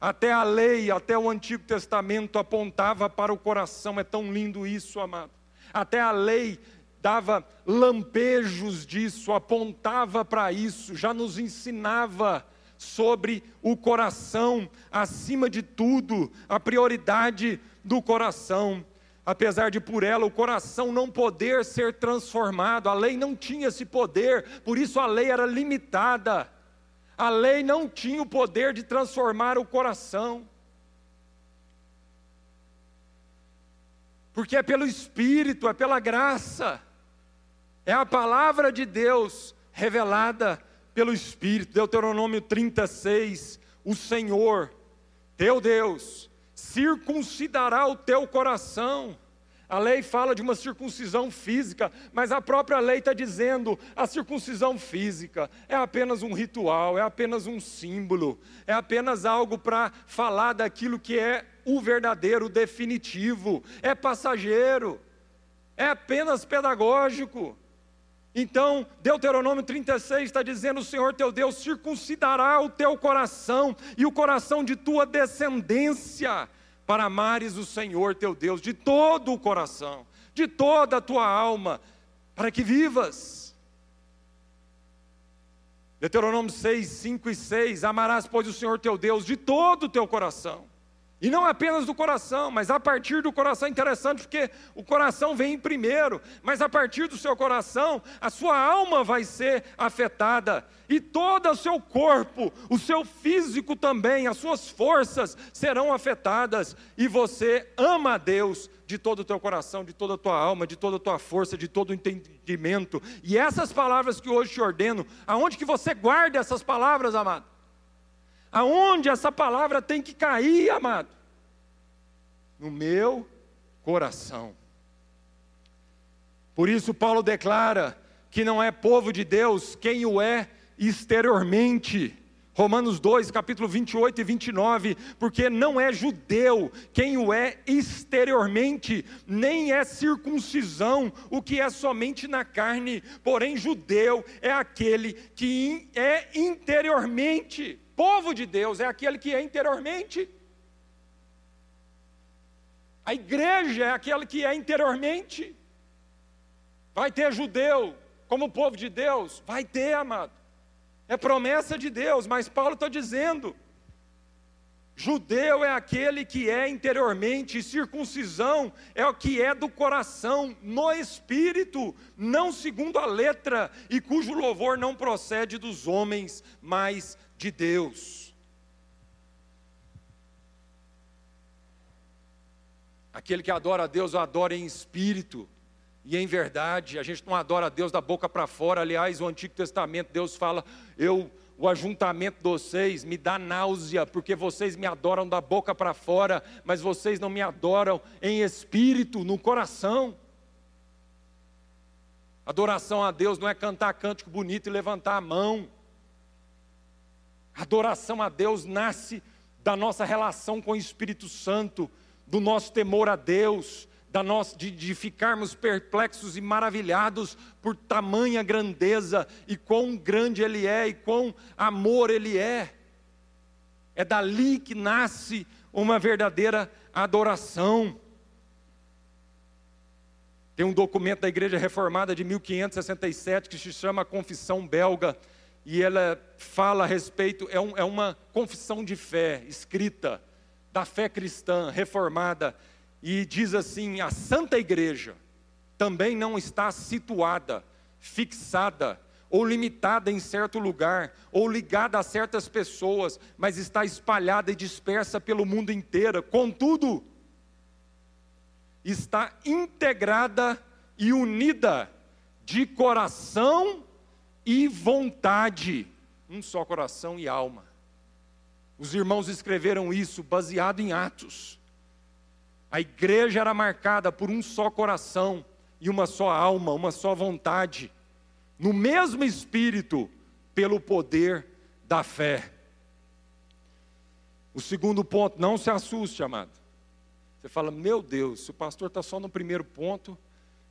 [SPEAKER 1] Até a lei, até o Antigo Testamento apontava para o coração, é tão lindo isso, amado. Até a lei dava lampejos disso, apontava para isso, já nos ensinava sobre o coração, acima de tudo, a prioridade do coração. Apesar de por ela o coração não poder ser transformado, a lei não tinha esse poder, por isso a lei era limitada. A lei não tinha o poder de transformar o coração. Porque é pelo Espírito, é pela graça, é a palavra de Deus revelada pelo Espírito. Deuteronômio 36: O Senhor, teu Deus, circuncidará o teu coração a lei fala de uma circuncisão física, mas a própria lei está dizendo a circuncisão física é apenas um ritual, é apenas um símbolo, é apenas algo para falar daquilo que é o verdadeiro, o definitivo, é passageiro, é apenas pedagógico. Então, Deuteronômio 36 está dizendo: O Senhor teu Deus circuncidará o teu coração e o coração de tua descendência para amares o Senhor teu Deus de todo o coração, de toda a tua alma, para que vivas. Deuteronômio 6, 5 e 6: Amarás, pois, o Senhor teu Deus de todo o teu coração e não apenas do coração, mas a partir do coração, interessante porque o coração vem em primeiro, mas a partir do seu coração, a sua alma vai ser afetada, e todo o seu corpo, o seu físico também, as suas forças serão afetadas, e você ama a Deus de todo o teu coração, de toda a tua alma, de toda a tua força, de todo o entendimento. E essas palavras que hoje te ordeno, aonde que você guarda essas palavras, amado? Aonde essa palavra tem que cair, amado? No meu coração. Por isso, Paulo declara que não é povo de Deus quem o é exteriormente. Romanos 2, capítulo 28 e 29, porque não é judeu quem o é exteriormente, nem é circuncisão o que é somente na carne, porém judeu é aquele que é interiormente. Povo de Deus é aquele que é interiormente. A igreja é aquele que é interiormente. Vai ter judeu como povo de Deus? Vai ter, amado. É promessa de Deus, mas Paulo está dizendo: judeu é aquele que é interiormente, circuncisão é o que é do coração, no espírito, não segundo a letra, e cujo louvor não procede dos homens, mas de Deus. Aquele que adora a Deus, adora em espírito e em verdade. A gente não adora a Deus da boca para fora. Aliás, o Antigo Testamento, Deus fala: Eu, o ajuntamento de vocês me dá náusea, porque vocês me adoram da boca para fora, mas vocês não me adoram em espírito, no coração. Adoração a Deus não é cantar cântico bonito e levantar a mão. Adoração a Deus nasce da nossa relação com o Espírito Santo, do nosso temor a Deus, da nossa, de, de ficarmos perplexos e maravilhados por tamanha grandeza e quão grande Ele é e quão amor Ele é. É dali que nasce uma verdadeira adoração. Tem um documento da Igreja Reformada de 1567 que se chama Confissão Belga e ela fala a respeito, é, um, é uma confissão de fé escrita, da fé cristã reformada, e diz assim: a Santa Igreja também não está situada, fixada, ou limitada em certo lugar, ou ligada a certas pessoas, mas está espalhada e dispersa pelo mundo inteiro. Contudo, está integrada e unida de coração e vontade, um só coração e alma. Os irmãos escreveram isso baseado em Atos. A igreja era marcada por um só coração e uma só alma, uma só vontade, no mesmo espírito, pelo poder da fé. O segundo ponto, não se assuste, amado. Você fala, meu Deus, se o pastor está só no primeiro ponto,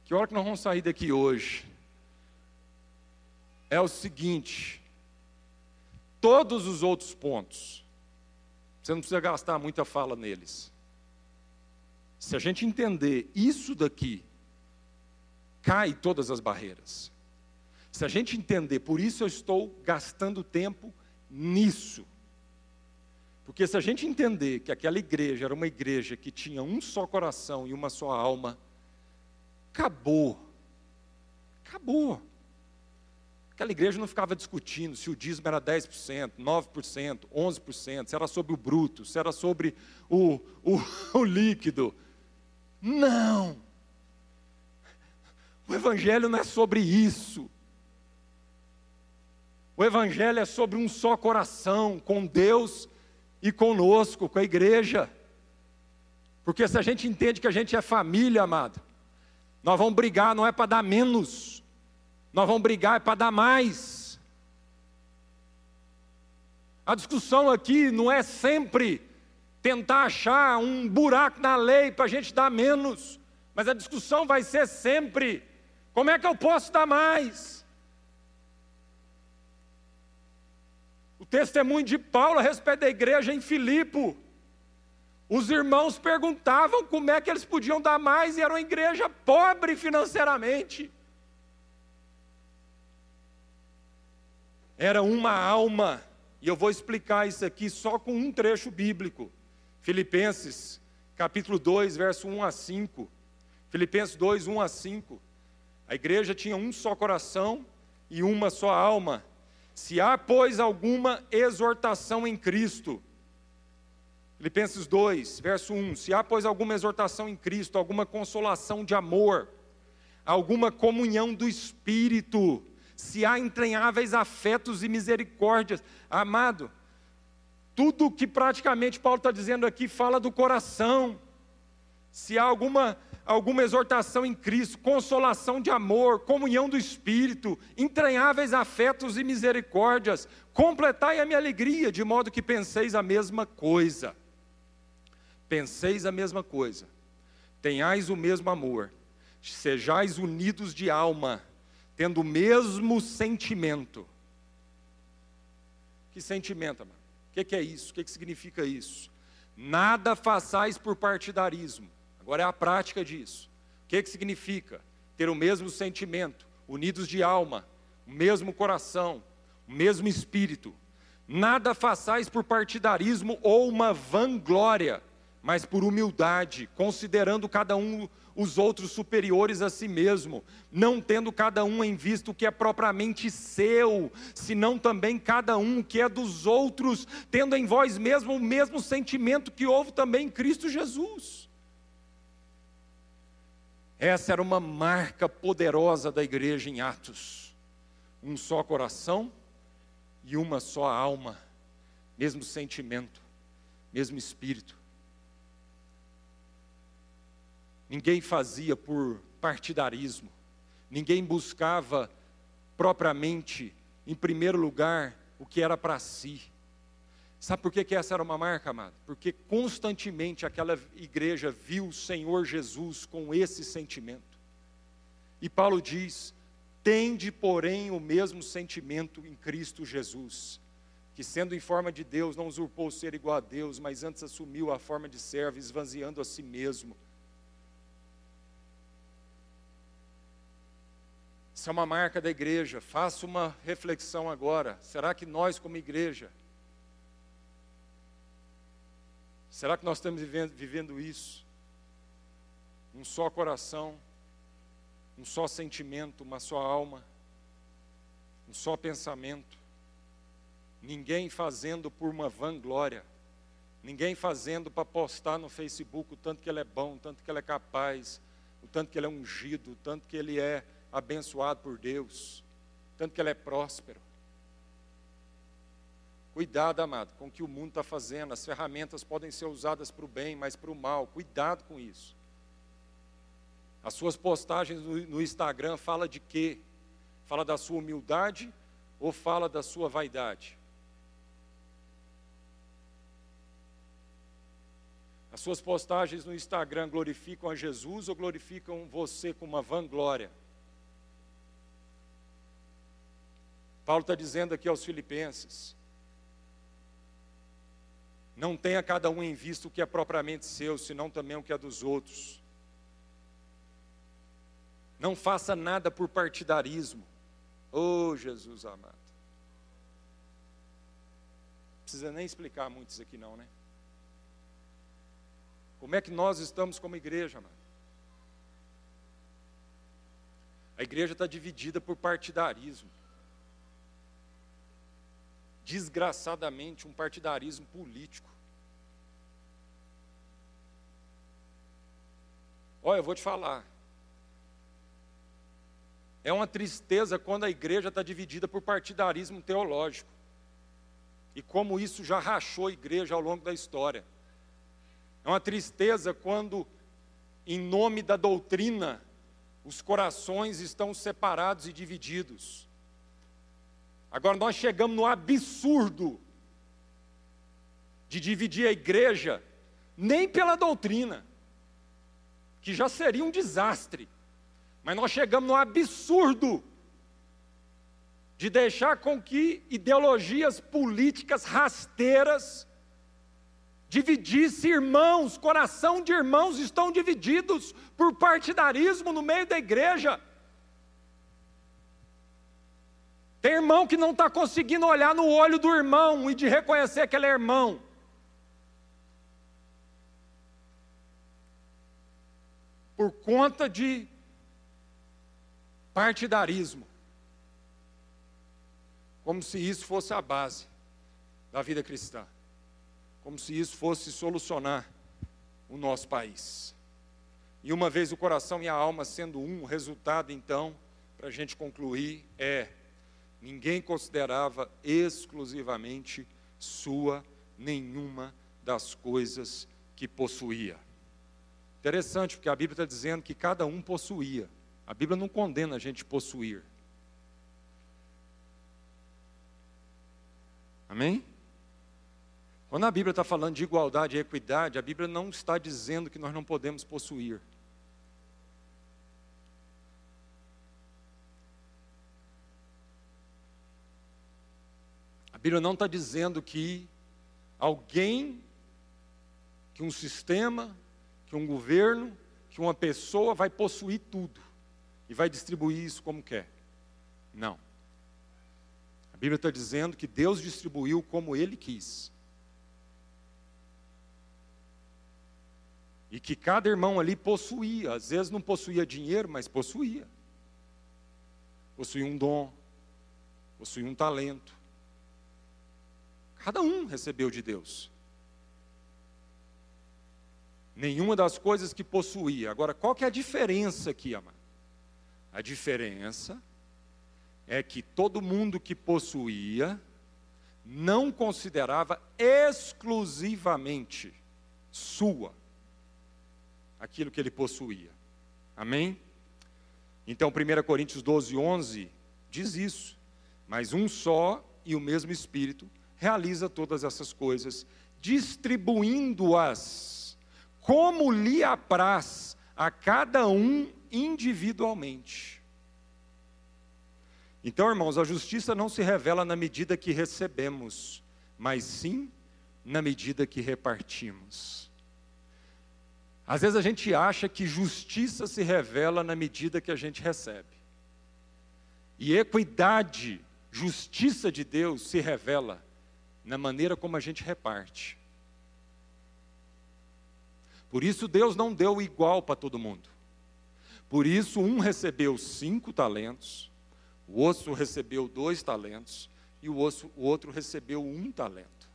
[SPEAKER 1] que hora que nós vamos sair daqui hoje? É o seguinte: todos os outros pontos, você não precisa gastar muita fala neles. Se a gente entender isso daqui, cai todas as barreiras. Se a gente entender, por isso eu estou gastando tempo nisso. Porque se a gente entender que aquela igreja era uma igreja que tinha um só coração e uma só alma, acabou. Acabou. Aquela igreja não ficava discutindo se o dízimo era 10%, 9%, 11%, se era sobre o bruto, se era sobre o, o, o líquido. Não! O Evangelho não é sobre isso. O Evangelho é sobre um só coração, com Deus e conosco, com a igreja. Porque se a gente entende que a gente é família, amado, nós vamos brigar não é para dar menos, nós vamos brigar é para dar mais. A discussão aqui não é sempre tentar achar um buraco na lei para a gente dar menos, mas a discussão vai ser sempre: como é que eu posso dar mais? testemunho de Paulo a respeito da igreja em Filipe. Os irmãos perguntavam como é que eles podiam dar mais e era uma igreja pobre financeiramente. Era uma alma, e eu vou explicar isso aqui só com um trecho bíblico. Filipenses, capítulo 2, verso 1 a 5. Filipenses 2, 1 a 5. A igreja tinha um só coração e uma só alma. Se há, pois, alguma exortação em Cristo, Filipenses 2, verso 1: Se há, pois, alguma exortação em Cristo, alguma consolação de amor, alguma comunhão do Espírito, se há entranháveis afetos e misericórdias, amado, tudo que praticamente Paulo está dizendo aqui fala do coração. Se há alguma alguma exortação em Cristo, consolação de amor, comunhão do Espírito, entranháveis afetos e misericórdias, completai a minha alegria, de modo que penseis a mesma coisa. Penseis a mesma coisa, tenhais o mesmo amor, sejais unidos de alma, tendo o mesmo sentimento. Que sentimento, mano? O que, que é isso? O que, que significa isso? Nada façais por partidarismo Agora é a prática disso. O que, que significa? Ter o mesmo sentimento, unidos de alma, o mesmo coração, o mesmo espírito. Nada façais por partidarismo ou uma vanglória, mas por humildade, considerando cada um os outros superiores a si mesmo, não tendo cada um em vista o que é propriamente seu, senão também cada um que é dos outros, tendo em vós mesmo o mesmo sentimento que houve também em Cristo Jesus. Essa era uma marca poderosa da igreja em Atos. Um só coração e uma só alma, mesmo sentimento, mesmo espírito. Ninguém fazia por partidarismo, ninguém buscava propriamente, em primeiro lugar, o que era para si. Sabe por que, que essa era uma marca, amado? Porque constantemente aquela igreja viu o Senhor Jesus com esse sentimento. E Paulo diz: tende, porém, o mesmo sentimento em Cristo Jesus, que sendo em forma de Deus, não usurpou ser igual a Deus, mas antes assumiu a forma de servo, esvaziando a si mesmo. É uma marca da igreja. Faça uma reflexão agora. Será que nós, como igreja, Será que nós estamos vivendo, vivendo isso? Um só coração, um só sentimento, uma só alma, um só pensamento, ninguém fazendo por uma vanglória, Ninguém fazendo para postar no Facebook o tanto que ele é bom, o tanto que ele é capaz, o tanto que ele é ungido, o tanto que ele é abençoado por Deus, tanto que ele é próspero. Cuidado, amado, com o que o mundo está fazendo. As ferramentas podem ser usadas para o bem, mas para o mal. Cuidado com isso. As suas postagens no, no Instagram fala de quê? Fala da sua humildade ou fala da sua vaidade? As suas postagens no Instagram glorificam a Jesus ou glorificam você com uma vanglória? Paulo está dizendo aqui aos Filipenses: não tenha cada um em vista o que é propriamente seu, senão também o que é dos outros. Não faça nada por partidarismo. Oh, Jesus amado. Não precisa nem explicar muito isso aqui, não, né? Como é que nós estamos como igreja, amado? A igreja está dividida por partidarismo desgraçadamente, um partidarismo político. Olha, eu vou te falar. É uma tristeza quando a igreja está dividida por partidarismo teológico. E como isso já rachou a igreja ao longo da história. É uma tristeza quando, em nome da doutrina, os corações estão separados e divididos. Agora nós chegamos no absurdo de dividir a igreja nem pela doutrina, que já seria um desastre, mas nós chegamos no absurdo de deixar com que ideologias políticas rasteiras dividisse irmãos, coração de irmãos estão divididos por partidarismo no meio da igreja. Tem irmão que não está conseguindo olhar no olho do irmão e de reconhecer que ele é irmão. Por conta de partidarismo. Como se isso fosse a base da vida cristã. Como se isso fosse solucionar o nosso país. E uma vez o coração e a alma sendo um, o resultado, então, para a gente concluir, é Ninguém considerava exclusivamente sua nenhuma das coisas que possuía. Interessante, porque a Bíblia está dizendo que cada um possuía. A Bíblia não condena a gente possuir. Amém? Quando a Bíblia está falando de igualdade e equidade, a Bíblia não está dizendo que nós não podemos possuir. Bíblia não está dizendo que alguém, que um sistema, que um governo, que uma pessoa vai possuir tudo e vai distribuir isso como quer. Não. A Bíblia está dizendo que Deus distribuiu como Ele quis. E que cada irmão ali possuía, às vezes não possuía dinheiro, mas possuía. Possuía um dom, possuía um talento, Cada um recebeu de Deus. Nenhuma das coisas que possuía. Agora, qual que é a diferença aqui, amado? A diferença é que todo mundo que possuía não considerava exclusivamente sua aquilo que ele possuía. Amém? Então, 1 Coríntios 12, 11 diz isso. Mas um só e o mesmo Espírito realiza todas essas coisas, distribuindo-as como lhe apraz a cada um individualmente. Então, irmãos, a justiça não se revela na medida que recebemos, mas sim na medida que repartimos. Às vezes a gente acha que justiça se revela na medida que a gente recebe. E equidade, justiça de Deus se revela na maneira como a gente reparte. Por isso Deus não deu igual para todo mundo. Por isso um recebeu cinco talentos, o outro recebeu dois talentos e o outro, recebeu um talento.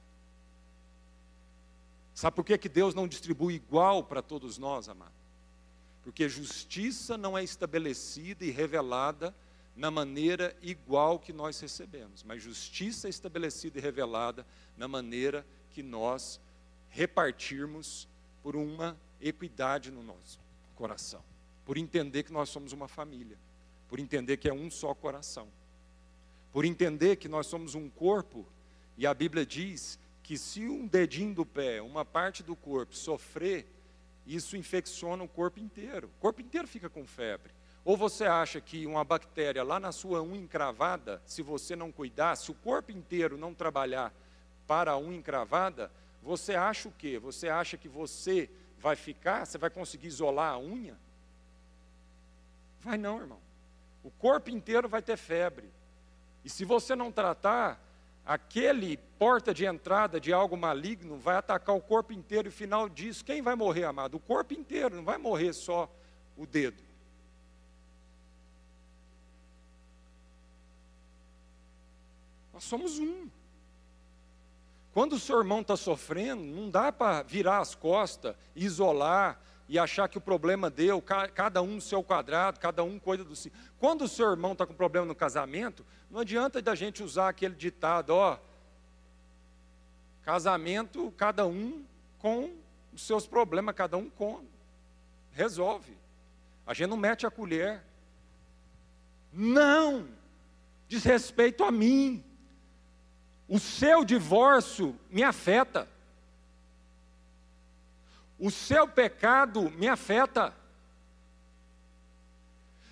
[SPEAKER 1] Sabe por que, que Deus não distribui igual para todos nós, amado? Porque justiça não é estabelecida e revelada na maneira igual que nós recebemos, mas justiça é estabelecida e revelada na maneira que nós repartirmos por uma equidade no nosso coração, por entender que nós somos uma família, por entender que é um só coração, por entender que nós somos um corpo, e a Bíblia diz que se um dedinho do pé, uma parte do corpo sofrer, isso infecciona o corpo inteiro. O corpo inteiro fica com febre. Ou você acha que uma bactéria lá na sua unha encravada, se você não cuidar, se o corpo inteiro não trabalhar para a unha encravada, você acha o quê? Você acha que você vai ficar, você vai conseguir isolar a unha? Vai não, irmão. O corpo inteiro vai ter febre. E se você não tratar, aquele porta de entrada de algo maligno vai atacar o corpo inteiro e final disso, quem vai morrer, amado? O corpo inteiro, não vai morrer só o dedo. Nós somos um. Quando o seu irmão está sofrendo, não dá para virar as costas, isolar e achar que o problema deu, cada um no seu quadrado, cada um cuida do si. Quando o seu irmão está com problema no casamento, não adianta da gente usar aquele ditado, ó, casamento, cada um com os seus problemas, cada um com, resolve. A gente não mete a colher. Não! Diz respeito a mim. O seu divórcio me afeta. O seu pecado me afeta.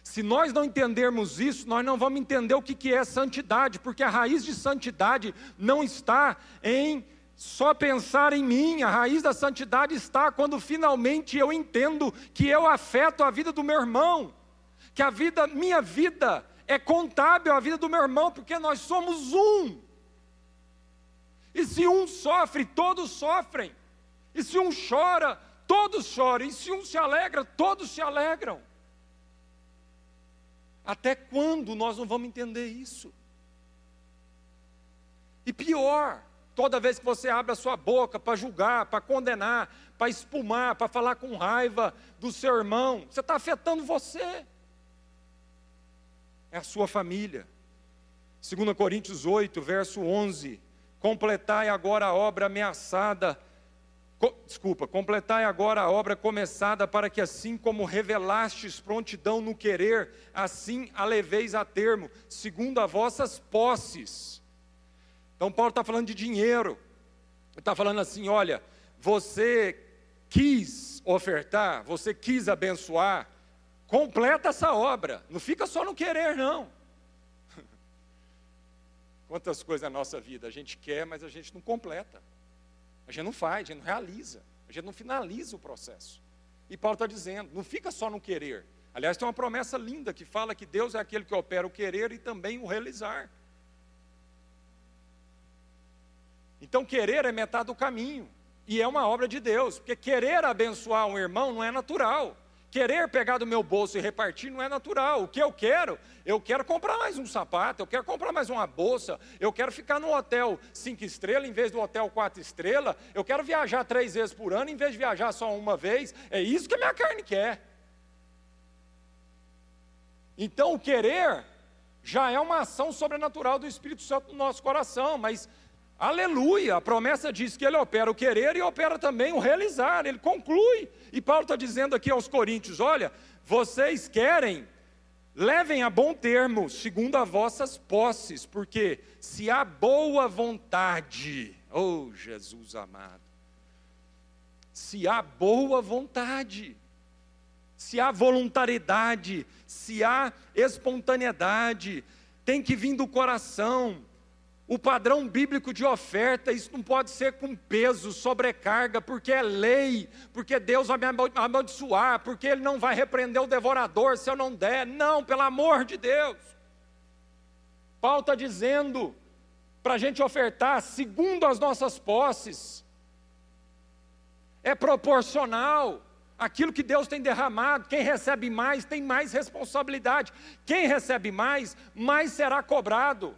[SPEAKER 1] Se nós não entendermos isso, nós não vamos entender o que é santidade, porque a raiz de santidade não está em só pensar em mim, a raiz da santidade está quando finalmente eu entendo que eu afeto a vida do meu irmão, que a vida, minha vida é contábil à vida do meu irmão, porque nós somos um. E se um sofre, todos sofrem. E se um chora, todos choram. E se um se alegra, todos se alegram. Até quando nós não vamos entender isso? E pior, toda vez que você abre a sua boca para julgar, para condenar, para espumar, para falar com raiva do seu irmão, você está afetando você. É a sua família. 2 Coríntios 8, verso 11 completai agora a obra ameaçada, co, desculpa, completai agora a obra começada, para que assim como revelastes prontidão no querer, assim a leveis a termo, segundo as vossas posses. Então Paulo está falando de dinheiro, está falando assim: olha, você quis ofertar, você quis abençoar, completa essa obra, não fica só no querer, não. Quantas coisas na nossa vida a gente quer, mas a gente não completa. A gente não faz, a gente não realiza, a gente não finaliza o processo. E Paulo está dizendo: não fica só no querer. Aliás, tem uma promessa linda que fala que Deus é aquele que opera o querer e também o realizar. Então, querer é metade do caminho. E é uma obra de Deus, porque querer abençoar um irmão não é natural. Querer pegar do meu bolso e repartir não é natural. O que eu quero? Eu quero comprar mais um sapato, eu quero comprar mais uma bolsa, eu quero ficar no hotel cinco estrelas em vez do hotel quatro estrelas, eu quero viajar três vezes por ano em vez de viajar só uma vez. É isso que a minha carne quer. Então, o querer já é uma ação sobrenatural do Espírito Santo no nosso coração, mas Aleluia! A promessa diz que ele opera o querer e opera também o realizar, ele conclui. E Paulo está dizendo aqui aos Coríntios: olha, vocês querem, levem a bom termo, segundo as vossas posses, porque se há boa vontade, oh Jesus amado, se há boa vontade, se há voluntariedade, se há espontaneidade, tem que vir do coração o padrão bíblico de oferta, isso não pode ser com peso, sobrecarga, porque é lei, porque Deus vai me amaldiçoar, porque Ele não vai repreender o devorador se eu não der. Não, pelo amor de Deus. Paulo está dizendo para a gente ofertar segundo as nossas posses, é proporcional. Aquilo que Deus tem derramado, quem recebe mais tem mais responsabilidade. Quem recebe mais, mais será cobrado.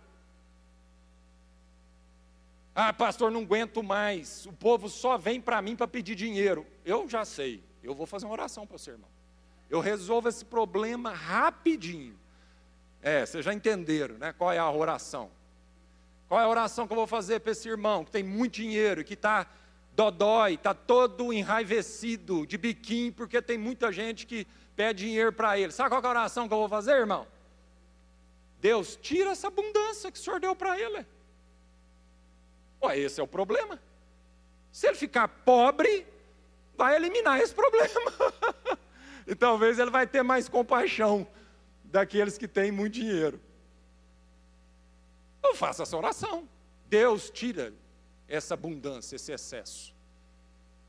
[SPEAKER 1] Ah, pastor, não aguento mais. O povo só vem para mim para pedir dinheiro. Eu já sei. Eu vou fazer uma oração para você, irmão. Eu resolvo esse problema rapidinho. É, vocês já entenderam, né? Qual é a oração? Qual é a oração que eu vou fazer para esse irmão que tem muito dinheiro que está dodói, está todo enraivecido, de biquinho, porque tem muita gente que pede dinheiro para ele. Sabe qual é a oração que eu vou fazer, irmão? Deus, tira essa abundância que o Senhor deu para ele. Ué, esse é o problema. Se ele ficar pobre, vai eliminar esse problema. e talvez ele vai ter mais compaixão daqueles que têm muito dinheiro. Eu faço essa oração. Deus tira essa abundância, esse excesso.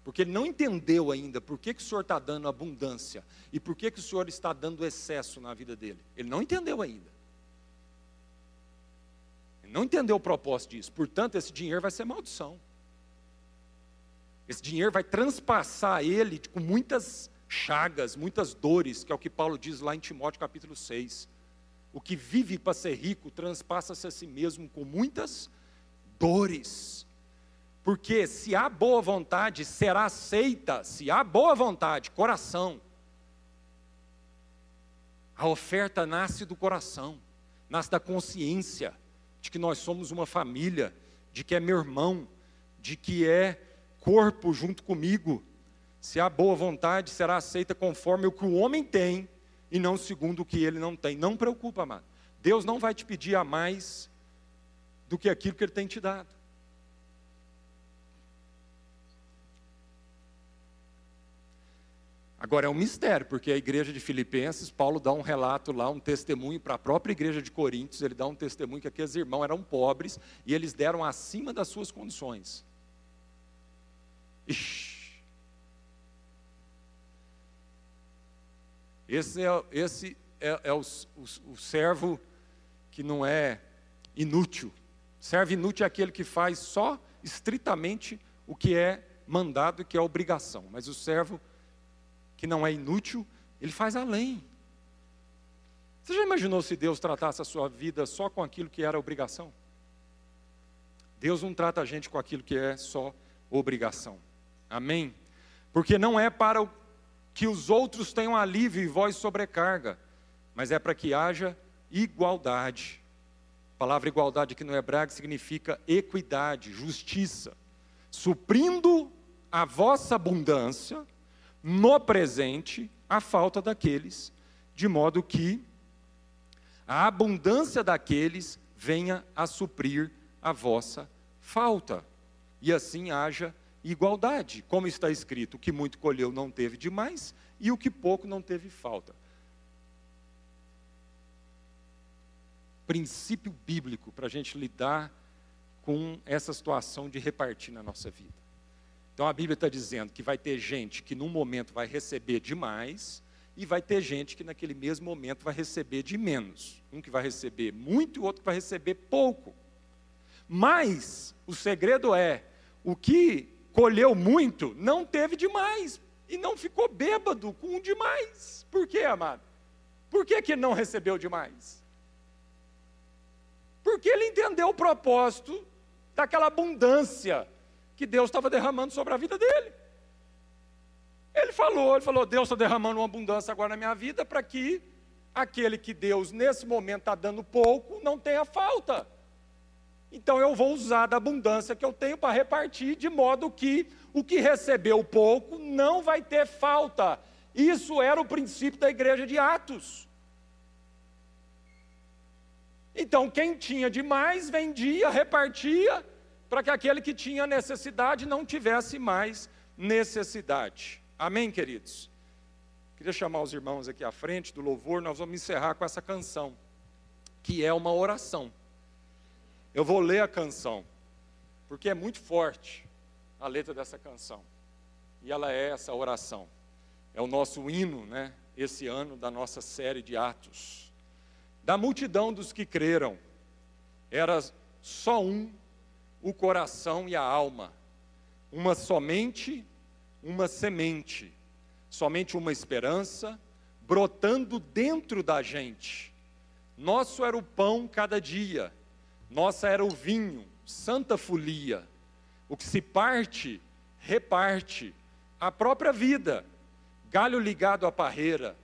[SPEAKER 1] Porque ele não entendeu ainda por que, que o Senhor está dando abundância e por que, que o Senhor está dando excesso na vida dele. Ele não entendeu ainda. Não entendeu o propósito disso. Portanto, esse dinheiro vai ser maldição. Esse dinheiro vai transpassar ele com muitas chagas, muitas dores, que é o que Paulo diz lá em Timóteo capítulo 6. O que vive para ser rico transpassa-se a si mesmo com muitas dores. Porque se há boa vontade, será aceita, se há boa vontade, coração. A oferta nasce do coração, nasce da consciência de que nós somos uma família, de que é meu irmão, de que é corpo junto comigo. Se há boa vontade, será aceita conforme o que o homem tem e não segundo o que ele não tem. Não preocupa, amado. Deus não vai te pedir a mais do que aquilo que ele tem te dado. Agora é um mistério, porque a igreja de Filipenses, Paulo dá um relato lá, um testemunho para a própria igreja de Coríntios, ele dá um testemunho que aqueles irmãos eram pobres e eles deram acima das suas condições. Ixi. Esse é, esse é, é o, o, o servo que não é inútil. Servo inútil é aquele que faz só estritamente o que é mandado e que é obrigação. Mas o servo que não é inútil, ele faz além. Você já imaginou se Deus tratasse a sua vida só com aquilo que era obrigação? Deus não trata a gente com aquilo que é só obrigação. Amém? Porque não é para que os outros tenham alívio e voz sobrecarga, mas é para que haja igualdade. A palavra igualdade aqui no hebraico significa equidade, justiça, suprindo a vossa abundância no presente a falta daqueles, de modo que a abundância daqueles venha a suprir a vossa falta, e assim haja igualdade, como está escrito: o que muito colheu não teve demais, e o que pouco não teve falta. Princípio bíblico para a gente lidar com essa situação de repartir na nossa vida. Então a Bíblia está dizendo que vai ter gente que num momento vai receber demais e vai ter gente que naquele mesmo momento vai receber de menos. Um que vai receber muito e outro que vai receber pouco. Mas o segredo é: o que colheu muito não teve demais e não ficou bêbado com demais. Por quê, amado? Por que, que não recebeu demais? Porque ele entendeu o propósito daquela abundância que Deus estava derramando sobre a vida dele. Ele falou, ele falou, Deus está derramando uma abundância agora na minha vida para que aquele que Deus nesse momento está dando pouco não tenha falta. Então eu vou usar da abundância que eu tenho para repartir, de modo que o que recebeu pouco não vai ter falta. Isso era o princípio da igreja de Atos. Então, quem tinha demais vendia, repartia, para que aquele que tinha necessidade não tivesse mais necessidade. Amém, queridos? Queria chamar os irmãos aqui à frente do louvor, nós vamos encerrar com essa canção, que é uma oração. Eu vou ler a canção, porque é muito forte a letra dessa canção. E ela é essa oração. É o nosso hino, né? Esse ano da nossa série de Atos. Da multidão dos que creram, era só um o coração e a alma. Uma somente, uma semente, somente uma esperança brotando dentro da gente. Nosso era o pão cada dia, nossa era o vinho, santa folia. O que se parte, reparte. A própria vida, galho ligado à parreira,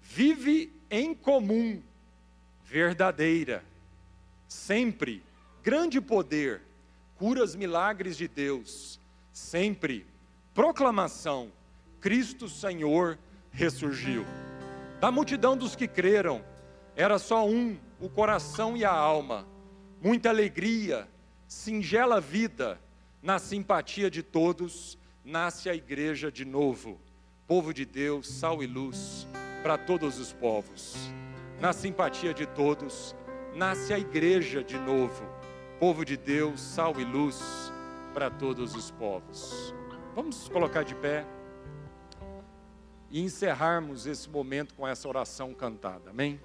[SPEAKER 1] vive em comum, verdadeira. Sempre, grande poder, curas, milagres de Deus. Sempre, proclamação, Cristo Senhor ressurgiu. Da multidão dos que creram, era só um, o coração e a alma. Muita alegria, singela vida, na simpatia de todos, nasce a igreja de novo. Povo de Deus, sal e luz para todos os povos. Na simpatia de todos, nasce a igreja de novo. Povo de Deus, sal e luz para todos os povos. Vamos colocar de pé e encerrarmos esse momento com essa oração cantada. Amém?